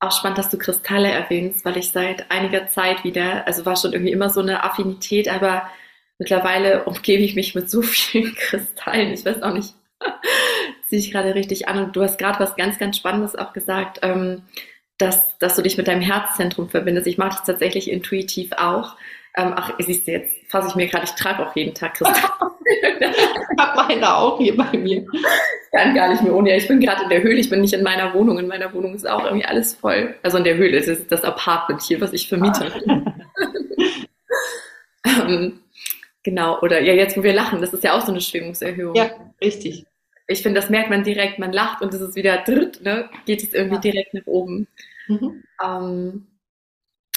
auch spannend, dass du Kristalle erwähnst, weil ich seit einiger Zeit wieder, also war schon irgendwie immer so eine Affinität, aber Mittlerweile umgebe ich mich mit so vielen Kristallen. Ich weiß auch nicht, ziehe ich gerade richtig an. Und du hast gerade was ganz, ganz Spannendes auch gesagt, ähm, dass, dass du dich mit deinem Herzzentrum verbindest. Ich mache das tatsächlich intuitiv auch. Ähm, ach, siehst du, jetzt fasse ich mir gerade, ich trage auch jeden Tag Kristalle. ich habe meine auch hier bei mir. Ich kann gar nicht mehr ohne. Ich bin gerade in der Höhle, ich bin nicht in meiner Wohnung. In meiner Wohnung ist auch irgendwie alles voll. Also in der Höhle ist es das Apartment hier, was ich vermiete. ähm, Genau, oder ja, jetzt wo wir lachen, das ist ja auch so eine Schwingungserhöhung. Ja, richtig. Ich finde, das merkt man direkt, man lacht und es ist wieder dritt, ne, geht es irgendwie ja. direkt nach oben. Mhm. Ähm,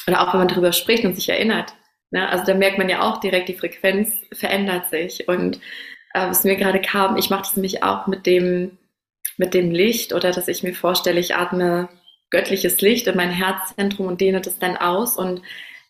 oder auch wenn man darüber spricht und sich erinnert. Ne? Also da merkt man ja auch direkt, die Frequenz verändert sich. Und äh, was mir gerade kam, ich mache das nämlich auch mit dem, mit dem Licht oder dass ich mir vorstelle, ich atme göttliches Licht in mein Herzzentrum und dehne das dann aus. Und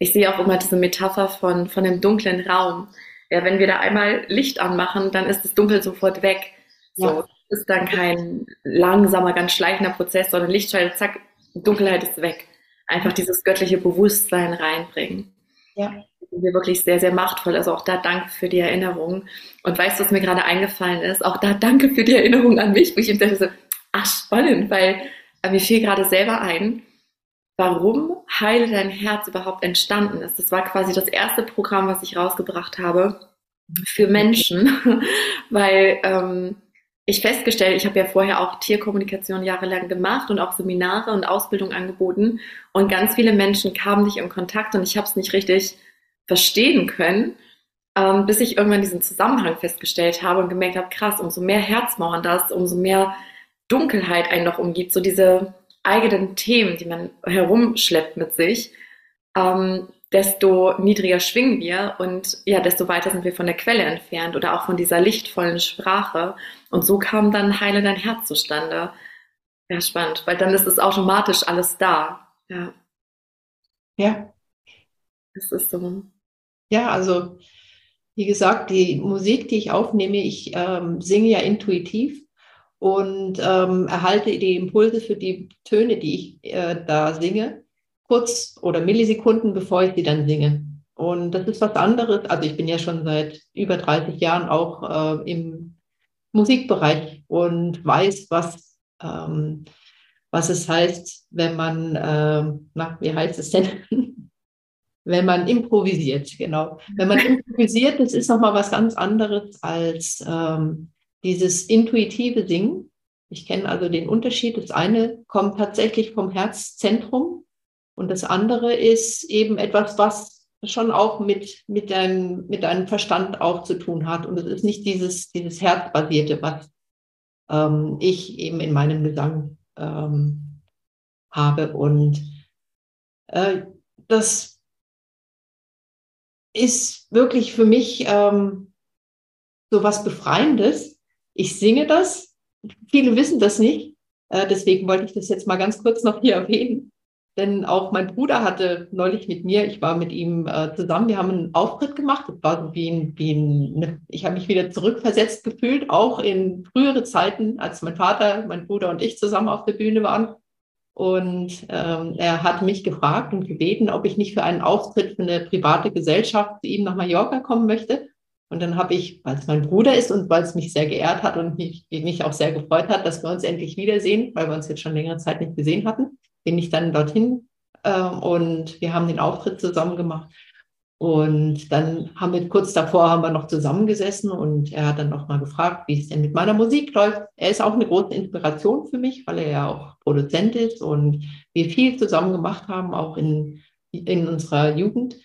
ich sehe auch immer diese Metapher von, von dem dunklen Raum. Ja, wenn wir da einmal Licht anmachen, dann ist das Dunkel sofort weg. So, ja. ist dann kein langsamer, ganz schleichender Prozess, sondern Lichtscheide, zack, Dunkelheit ist weg. Einfach dieses göttliche Bewusstsein reinbringen. Ja. Wir wirklich sehr, sehr machtvoll. Also auch da danke für die Erinnerung. Und weißt du, was mir gerade eingefallen ist? Auch da danke für die Erinnerung an mich, wo ich dachte so, ach spannend, weil äh, mir fiel gerade selber ein, warum Heile dein Herz überhaupt entstanden ist. Das war quasi das erste Programm, was ich rausgebracht habe für Menschen, weil ähm, ich festgestellt, ich habe ja vorher auch Tierkommunikation jahrelang gemacht und auch Seminare und Ausbildung angeboten. Und ganz viele Menschen kamen nicht in Kontakt und ich habe es nicht richtig verstehen können, ähm, bis ich irgendwann diesen Zusammenhang festgestellt habe und gemerkt habe, krass, umso mehr Herzmauern das, umso mehr Dunkelheit einen noch umgibt, so diese eigenen Themen, die man herumschleppt mit sich, ähm, desto niedriger schwingen wir und ja, desto weiter sind wir von der Quelle entfernt oder auch von dieser lichtvollen Sprache. Und so kam dann Heile dein Herz zustande. Ja, spannend, weil dann ist es automatisch alles da. Ja. Ja. Das ist so. Ja, also wie gesagt, die Musik, die ich aufnehme, ich ähm, singe ja intuitiv und ähm, erhalte die Impulse für die Töne, die ich äh, da singe, kurz oder Millisekunden, bevor ich sie dann singe. Und das ist was anderes. Also ich bin ja schon seit über 30 Jahren auch äh, im Musikbereich und weiß, was, ähm, was es heißt, wenn man, äh, na, wie heißt es denn? wenn man improvisiert, genau. Wenn man improvisiert, das ist nochmal was ganz anderes als ähm, dieses intuitive Singen. Ich kenne also den Unterschied. Das eine kommt tatsächlich vom Herzzentrum und das andere ist eben etwas, was schon auch mit, mit, deinem, mit deinem Verstand auch zu tun hat. Und es ist nicht dieses, dieses Herzbasierte, was ähm, ich eben in meinem Gesang ähm, habe. Und äh, das ist wirklich für mich ähm, so was Befreiendes. Ich singe das. Viele wissen das nicht. Äh, deswegen wollte ich das jetzt mal ganz kurz noch hier erwähnen. Denn auch mein Bruder hatte neulich mit mir, ich war mit ihm äh, zusammen, wir haben einen Auftritt gemacht. Das war wie ein, wie ein ich habe mich wieder zurückversetzt gefühlt, auch in frühere Zeiten, als mein Vater, mein Bruder und ich zusammen auf der Bühne waren. Und ähm, er hat mich gefragt und gebeten, ob ich nicht für einen Auftritt für eine private Gesellschaft zu ihm nach Mallorca kommen möchte. Und dann habe ich, weil es mein Bruder ist und weil es mich sehr geehrt hat und mich, mich auch sehr gefreut hat, dass wir uns endlich wiedersehen, weil wir uns jetzt schon längere Zeit nicht gesehen hatten, bin ich dann dorthin äh, und wir haben den Auftritt zusammen gemacht. Und dann haben wir kurz davor haben wir noch zusammengesessen und er hat dann noch mal gefragt, wie es denn mit meiner Musik läuft. Er ist auch eine große Inspiration für mich, weil er ja auch Produzent ist und wir viel zusammen gemacht haben, auch in, in unserer Jugend.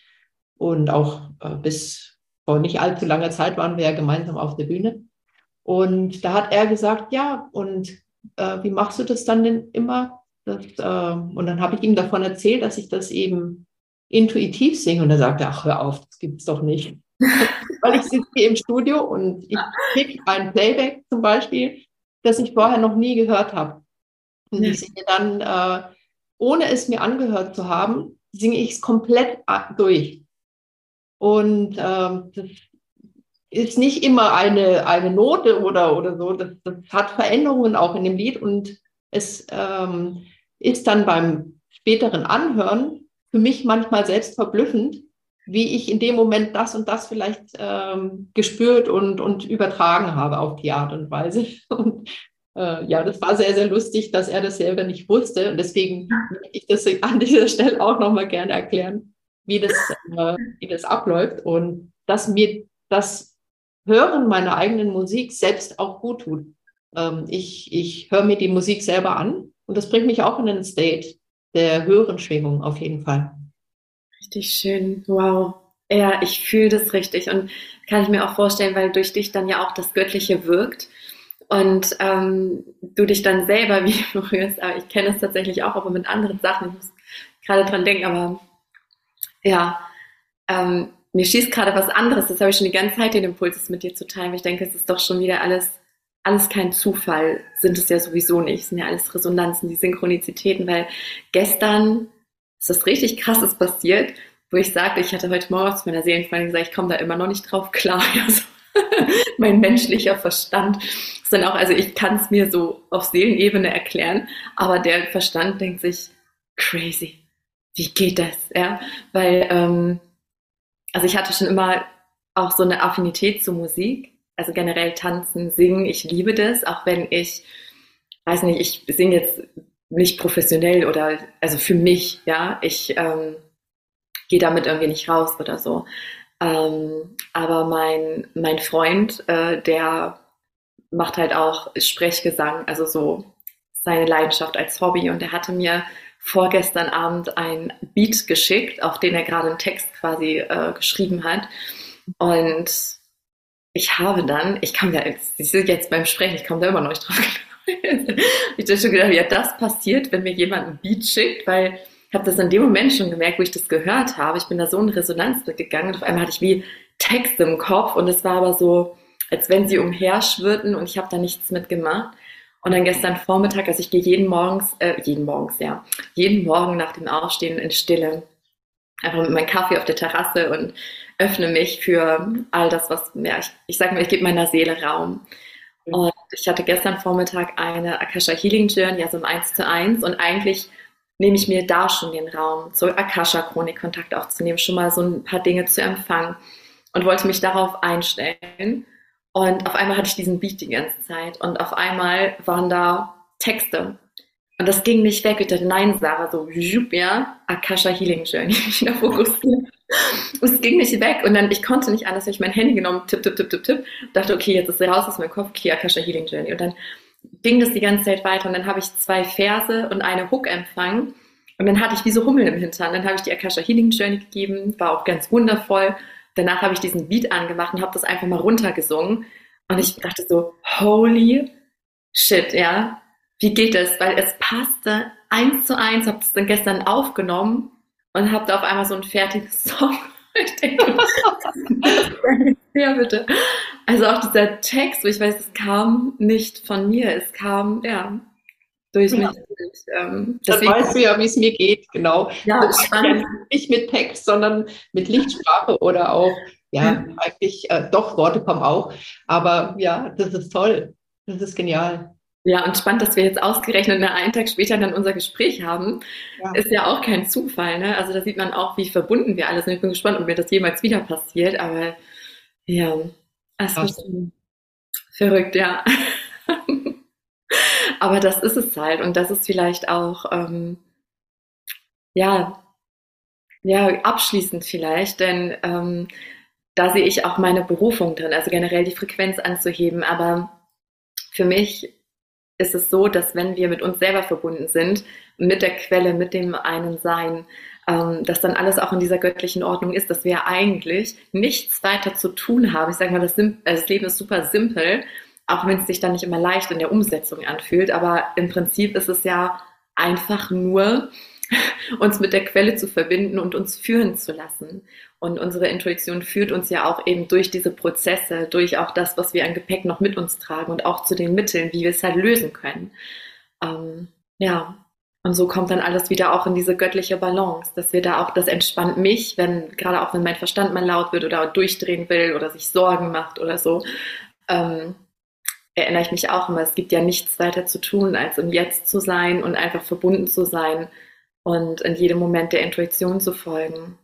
Und auch äh, bis vor nicht allzu langer Zeit waren wir ja gemeinsam auf der Bühne. Und da hat er gesagt, ja, und äh, wie machst du das dann denn immer? Das, äh, und dann habe ich ihm davon erzählt, dass ich das eben intuitiv singe. Und er sagte, ach, hör auf, das gibt es doch nicht. Weil ich sitze hier im Studio und ich kriege ein Playback zum Beispiel, das ich vorher noch nie gehört habe. Und ich singe dann, äh, ohne es mir angehört zu haben, singe ich es komplett durch. Und ähm, das ist nicht immer eine, eine Note oder, oder so. Das, das hat Veränderungen auch in dem Lied und es ähm, ist dann beim späteren Anhören für mich manchmal selbst verblüffend, wie ich in dem Moment das und das vielleicht ähm, gespürt und, und übertragen habe auf die Art und Weise. Und äh, ja, das war sehr, sehr lustig, dass er das selber nicht wusste. Und deswegen möchte ich das an dieser Stelle auch nochmal gerne erklären, wie das, äh, wie das abläuft und dass mir das Hören meiner eigenen Musik selbst auch gut tut. Ähm, ich ich höre mir die Musik selber an und das bringt mich auch in einen State der höheren Schwingung auf jeden Fall. Richtig schön. Wow. Ja, ich fühle das richtig und kann ich mir auch vorstellen, weil durch dich dann ja auch das Göttliche wirkt und ähm, du dich dann selber wie berührst. Aber ich kenne es tatsächlich auch, aber mit anderen Sachen. Ich muss gerade dran denken, aber ja, ähm, mir schießt gerade was anderes. Das habe ich schon die ganze Zeit den Impuls, mit dir zu teilen. Ich denke, es ist doch schon wieder alles alles kein Zufall, sind es ja sowieso nicht. Es sind ja alles Resonanzen, die Synchronizitäten, weil gestern ist was richtig krasses passiert, wo ich sagte, ich hatte heute Morgen zu meiner Seelenfreundin gesagt, ich komme da immer noch nicht drauf klar. Also, mein menschlicher Verstand ist dann auch, also ich kann es mir so auf Seelenebene erklären, aber der Verstand denkt sich, crazy, wie geht das? Ja, weil, ähm, also ich hatte schon immer auch so eine Affinität zur Musik also generell tanzen, singen, ich liebe das, auch wenn ich, weiß nicht, ich singe jetzt nicht professionell oder, also für mich, ja, ich ähm, gehe damit irgendwie nicht raus oder so. Ähm, aber mein, mein Freund, äh, der macht halt auch Sprechgesang, also so seine Leidenschaft als Hobby und er hatte mir vorgestern Abend ein Beat geschickt, auf den er gerade einen Text quasi äh, geschrieben hat. Und ich habe dann, ich kam da, ich sehe jetzt beim Sprechen, ich komme da immer noch nicht drauf. ich habe schon gedacht, ja, das passiert, wenn mir jemand ein Beat schickt, weil ich habe das in dem Moment schon gemerkt, wo ich das gehört habe. Ich bin da so in Resonanz mitgegangen und auf einmal hatte ich wie Texte im Kopf und es war aber so, als wenn sie umherschwirrten und ich habe da nichts mitgemacht. Und dann gestern Vormittag, also ich gehe jeden Morgens, äh, jeden Morgens, ja, jeden Morgen nach dem Aufstehen in Stille, einfach mit meinem Kaffee auf der Terrasse und öffne mich für all das, was, ja, ich, ich sage mal, ich gebe meiner Seele Raum. Mhm. Und ich hatte gestern Vormittag eine Akasha Healing Journey, also im 1 zu 1 und eigentlich nehme ich mir da schon den Raum, zur Akasha-Chronik Kontakt aufzunehmen, schon mal so ein paar Dinge zu empfangen und wollte mich darauf einstellen. Und auf einmal hatte ich diesen Beat die ganze Zeit und auf einmal waren da Texte. Und das ging nicht weg. Ich dachte, nein, Sarah, so, ja, Akasha Healing Journey, mich da fokussiert. es ging nicht weg. Und dann, ich konnte nicht anders, habe ich mein Handy genommen, tipp, tipp, tipp, tipp, tipp, dachte, okay, jetzt ist sie raus aus meinem Kopf, Kia Akasha Healing Journey. Und dann ging das die ganze Zeit weiter und dann habe ich zwei Verse und eine Hook empfangen. Und dann hatte ich wie so Hummeln im Hintern. Dann habe ich die Akasha Healing Journey gegeben, war auch ganz wundervoll. Danach habe ich diesen Beat angemacht und habe das einfach mal runtergesungen. Und ich dachte so, holy shit, ja, wie geht das? Weil es passte eins zu eins, habe das dann gestern aufgenommen und habe da auf einmal so ein fertiges Song. Ich denke, ja bitte. Also auch dieser Text, wo ich weiß, es kam nicht von mir, es kam ja durch mich. Durch, ähm, Dann weißt du ja, wie es mir geht, genau. Ja, das spannend. Nicht mit Text, sondern mit Lichtsprache oder auch, ja, ja. eigentlich, äh, doch, Worte kommen auch. Aber ja, das ist toll. Das ist genial. Ja, und spannend, dass wir jetzt ausgerechnet einen Tag später dann unser Gespräch haben, ja. ist ja auch kein Zufall. Ne? Also da sieht man auch, wie verbunden wir alle sind. Ich bin gespannt, ob mir das jemals wieder passiert. Aber ja, es ist verrückt, ja. aber das ist es halt. Und das ist vielleicht auch, ähm, ja, ja, abschließend vielleicht, denn ähm, da sehe ich auch meine Berufung drin, also generell die Frequenz anzuheben. Aber für mich ist es so, dass wenn wir mit uns selber verbunden sind, mit der Quelle, mit dem einen Sein, ähm, dass dann alles auch in dieser göttlichen Ordnung ist, dass wir eigentlich nichts weiter zu tun haben. Ich sage mal, das, also das Leben ist super simpel, auch wenn es sich dann nicht immer leicht in der Umsetzung anfühlt. Aber im Prinzip ist es ja einfach nur, uns mit der Quelle zu verbinden und uns führen zu lassen. Und unsere Intuition führt uns ja auch eben durch diese Prozesse, durch auch das, was wir an Gepäck noch mit uns tragen und auch zu den Mitteln, wie wir es halt lösen können. Ähm, ja, und so kommt dann alles wieder auch in diese göttliche Balance, dass wir da auch, das entspannt mich, wenn, gerade auch wenn mein Verstand mal laut wird oder durchdrehen will oder sich Sorgen macht oder so, ähm, erinnere ich mich auch immer, es gibt ja nichts weiter zu tun, als im Jetzt zu sein und einfach verbunden zu sein und in jedem Moment der Intuition zu folgen.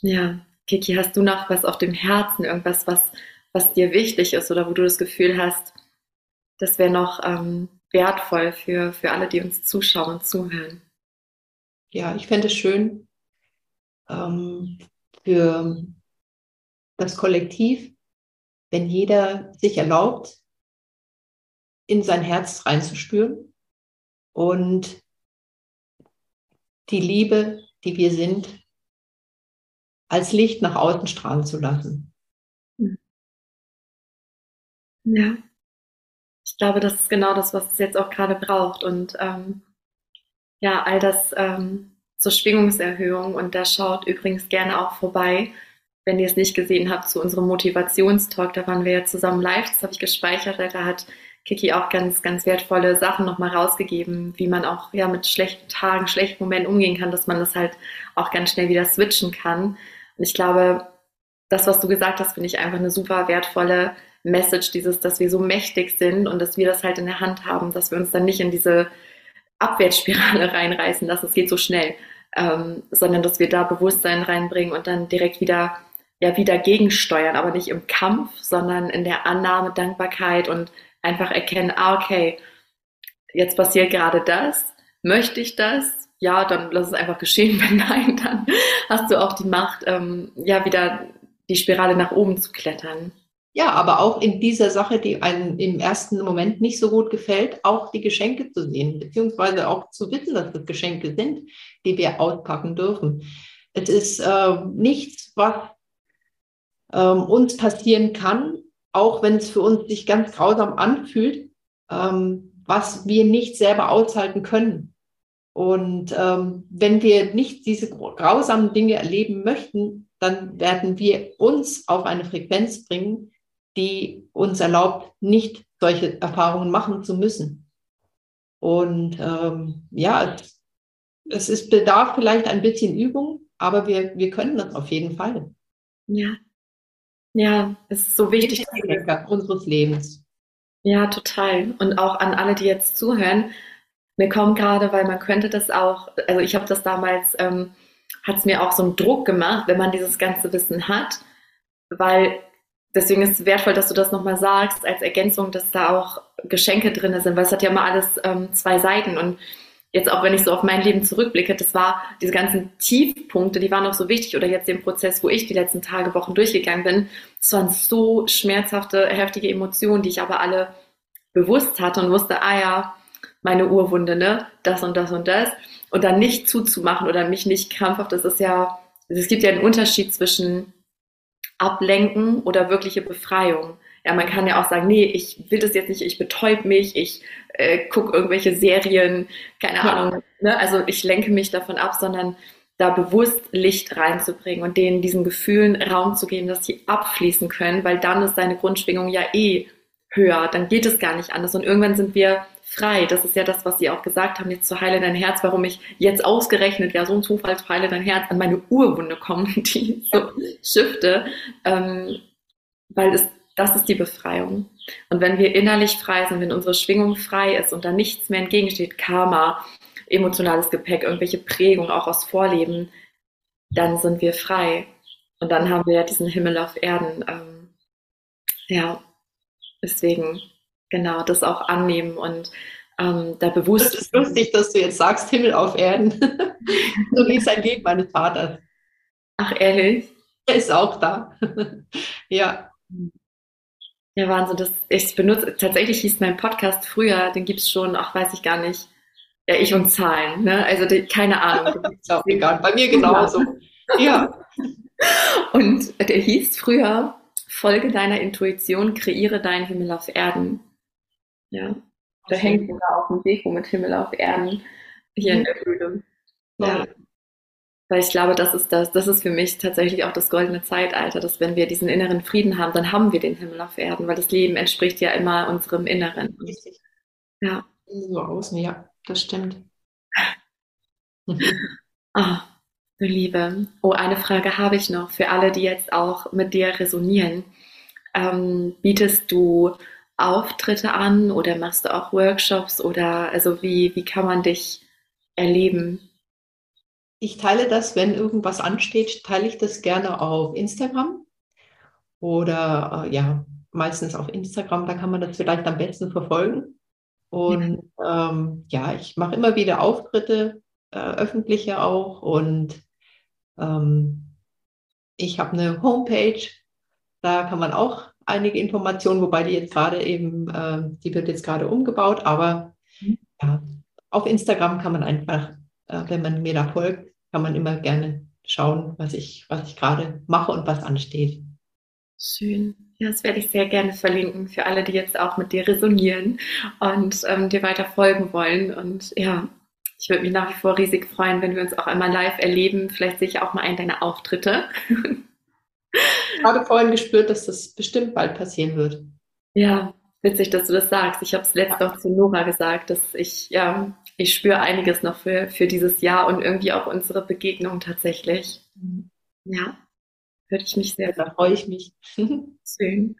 Ja, Kiki, hast du noch was auf dem Herzen, irgendwas, was, was dir wichtig ist oder wo du das Gefühl hast, das wäre noch ähm, wertvoll für, für alle, die uns zuschauen und zuhören? Ja, ich fände es schön ähm, für das Kollektiv, wenn jeder sich erlaubt, in sein Herz reinzuspüren und die Liebe, die wir sind, als Licht nach außen strahlen zu lassen. Ja, ich glaube, das ist genau das, was es jetzt auch gerade braucht. Und ähm, ja, all das ähm, zur Schwingungserhöhung. Und da schaut übrigens gerne auch vorbei, wenn ihr es nicht gesehen habt, zu unserem Motivationstalk. Da waren wir ja zusammen live. Das habe ich gespeichert. Da hat Kiki auch ganz, ganz wertvolle Sachen nochmal rausgegeben, wie man auch ja mit schlechten Tagen, schlechten Momenten umgehen kann, dass man das halt auch ganz schnell wieder switchen kann. Und ich glaube, das, was du gesagt hast, finde ich einfach eine super wertvolle Message, dieses, dass wir so mächtig sind und dass wir das halt in der Hand haben, dass wir uns dann nicht in diese Abwärtsspirale reinreißen lassen, es geht so schnell, ähm, sondern dass wir da Bewusstsein reinbringen und dann direkt wieder, ja, wieder gegensteuern, aber nicht im Kampf, sondern in der Annahme, Dankbarkeit und einfach erkennen, ah, okay, jetzt passiert gerade das, möchte ich das? ja, dann lass es einfach geschehen. Wenn nein, dann hast du auch die Macht, ähm, ja, wieder die Spirale nach oben zu klettern. Ja, aber auch in dieser Sache, die einem im ersten Moment nicht so gut gefällt, auch die Geschenke zu sehen, beziehungsweise auch zu wissen, dass das Geschenke sind, die wir auspacken dürfen. Es ist äh, nichts, was ähm, uns passieren kann, auch wenn es für uns sich ganz grausam anfühlt, ähm, was wir nicht selber aushalten können. Und ähm, wenn wir nicht diese grausamen Dinge erleben möchten, dann werden wir uns auf eine Frequenz bringen, die uns erlaubt, nicht solche Erfahrungen machen zu müssen. Und ähm, ja, es ist bedarf vielleicht ein bisschen Übung, aber wir, wir können das auf jeden Fall. Ja. Ja, es ist so wichtig. Unseres Lebens. Ja, total. Und auch an alle, die jetzt zuhören, mir kommt gerade, weil man könnte das auch, also ich habe das damals, ähm, hat es mir auch so einen Druck gemacht, wenn man dieses ganze Wissen hat, weil deswegen ist es wertvoll, dass du das nochmal sagst, als Ergänzung, dass da auch Geschenke drin sind, weil es hat ja immer alles ähm, zwei Seiten und jetzt auch wenn ich so auf mein Leben zurückblicke, das war diese ganzen Tiefpunkte, die waren auch so wichtig oder jetzt den Prozess, wo ich die letzten Tage, Wochen durchgegangen bin. Es waren so schmerzhafte, heftige Emotionen, die ich aber alle bewusst hatte und wusste, ah ja, meine Urwunde, ne, das und das und das. Und dann nicht zuzumachen oder mich nicht krampfhaft, das ist ja, es gibt ja einen Unterschied zwischen Ablenken oder wirkliche Befreiung. Ja, man kann ja auch sagen, nee, ich will das jetzt nicht, ich betäub mich, ich äh, gucke irgendwelche Serien, keine ja. Ahnung. Ne? Also ich lenke mich davon ab, sondern da bewusst Licht reinzubringen und denen diesen Gefühlen Raum zu geben, dass sie abfließen können, weil dann ist deine Grundschwingung ja eh höher, dann geht es gar nicht anders. Und irgendwann sind wir frei. Das ist ja das, was Sie auch gesagt haben, jetzt zu Heile dein Herz, warum ich jetzt ausgerechnet, ja, so ein Zufall zu Heile dein Herz an meine Urwunde komme, die so shifte, ähm, weil es, das ist die Befreiung. Und wenn wir innerlich frei sind, wenn unsere Schwingung frei ist und da nichts mehr entgegensteht, Karma, emotionales Gepäck, irgendwelche Prägungen auch aus Vorleben, dann sind wir frei. Und dann haben wir ja diesen Himmel auf Erden. Ähm, ja, deswegen genau das auch annehmen und ähm, da bewusst. Das ist lustig, dass du jetzt sagst, Himmel auf Erden. so wie sein Leben meines Vaters. Ach, ehrlich? Er ist auch da. ja. Ja, Wahnsinn. Das, ich benutze, tatsächlich hieß mein Podcast früher, den gibt es schon, auch weiß ich gar nicht. Ja, ich und Zahlen, ne? Also die, keine Ahnung. auch egal. Bei mir genauso. ja. Und der hieß früher, Folge deiner Intuition, kreiere deinen Himmel auf Erden. Ja. Da okay. hängt sogar auch ein Deko mit Himmel auf Erden hier mhm. in der Höhle. Ja. Weil ich glaube, das ist das, das ist für mich tatsächlich auch das goldene Zeitalter, dass wenn wir diesen inneren Frieden haben, dann haben wir den Himmel auf Erden, weil das Leben entspricht ja immer unserem Inneren. Richtig. Ja. So außen, ja, das stimmt. Ah, oh, du Liebe. Oh, eine Frage habe ich noch für alle, die jetzt auch mit dir resonieren. Ähm, bietest du Auftritte an oder machst du auch Workshops oder also wie, wie kann man dich erleben? Ich teile das, wenn irgendwas ansteht, teile ich das gerne auf Instagram oder äh, ja, meistens auf Instagram, da kann man das vielleicht am besten verfolgen. Und ja, ähm, ja ich mache immer wieder Auftritte, äh, öffentliche auch und ähm, ich habe eine Homepage, da kann man auch einige Informationen, wobei die jetzt gerade eben, äh, die wird jetzt gerade umgebaut, aber mhm. ja, auf Instagram kann man einfach, äh, wenn man mir da folgt, kann man immer gerne schauen, was ich, was ich gerade mache und was ansteht. Schön. Ja, das werde ich sehr gerne verlinken für alle, die jetzt auch mit dir resonieren und ähm, dir weiter folgen wollen. Und ja, ich würde mich nach wie vor riesig freuen, wenn wir uns auch einmal live erleben. Vielleicht sehe ich auch mal einen deiner Auftritte. Ich habe vorhin gespürt, dass das bestimmt bald passieren wird. Ja, witzig, dass du das sagst. Ich habe es letztens auch zu Nora gesagt, dass ich, ja, ich spüre einiges noch für, für dieses Jahr und irgendwie auch unsere Begegnung tatsächlich. Mhm. Ja, würde ich mich sehr. Da freue ich mich. Schön.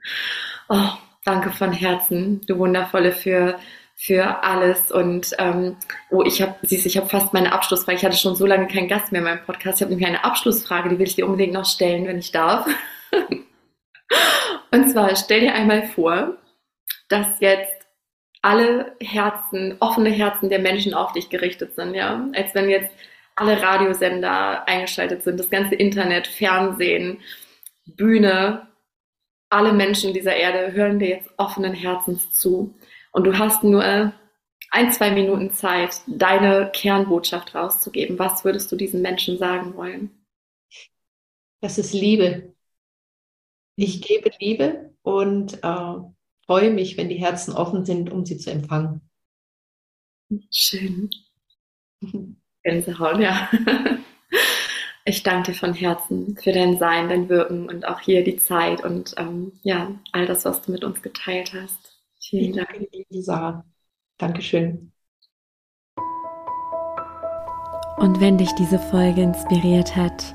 Oh, danke von Herzen, du Wundervolle, für für alles. Und ähm, oh, ich habe, siehst ich habe fast meine Abschlussfrage. Ich hatte schon so lange keinen Gast mehr in meinem Podcast. Ich habe nämlich eine Abschlussfrage, die will ich dir unbedingt noch stellen, wenn ich darf. Und zwar stell dir einmal vor, dass jetzt alle Herzen, offene Herzen der Menschen auf dich gerichtet sind, ja, als wenn jetzt alle Radiosender eingeschaltet sind, das ganze Internet, Fernsehen, Bühne, alle Menschen dieser Erde hören dir jetzt offenen Herzens zu und du hast nur ein, zwei Minuten Zeit, deine Kernbotschaft rauszugeben. Was würdest du diesen Menschen sagen wollen? Das ist Liebe. Ich gebe Liebe und äh, freue mich, wenn die Herzen offen sind, um sie zu empfangen. Schön. Gänsehaut, ja. Ich danke dir von Herzen für dein Sein, dein Wirken und auch hier die Zeit und ähm, ja, all das, was du mit uns geteilt hast. Vielen Dank, liebe Sarah. Dankeschön. Und wenn dich diese Folge inspiriert hat,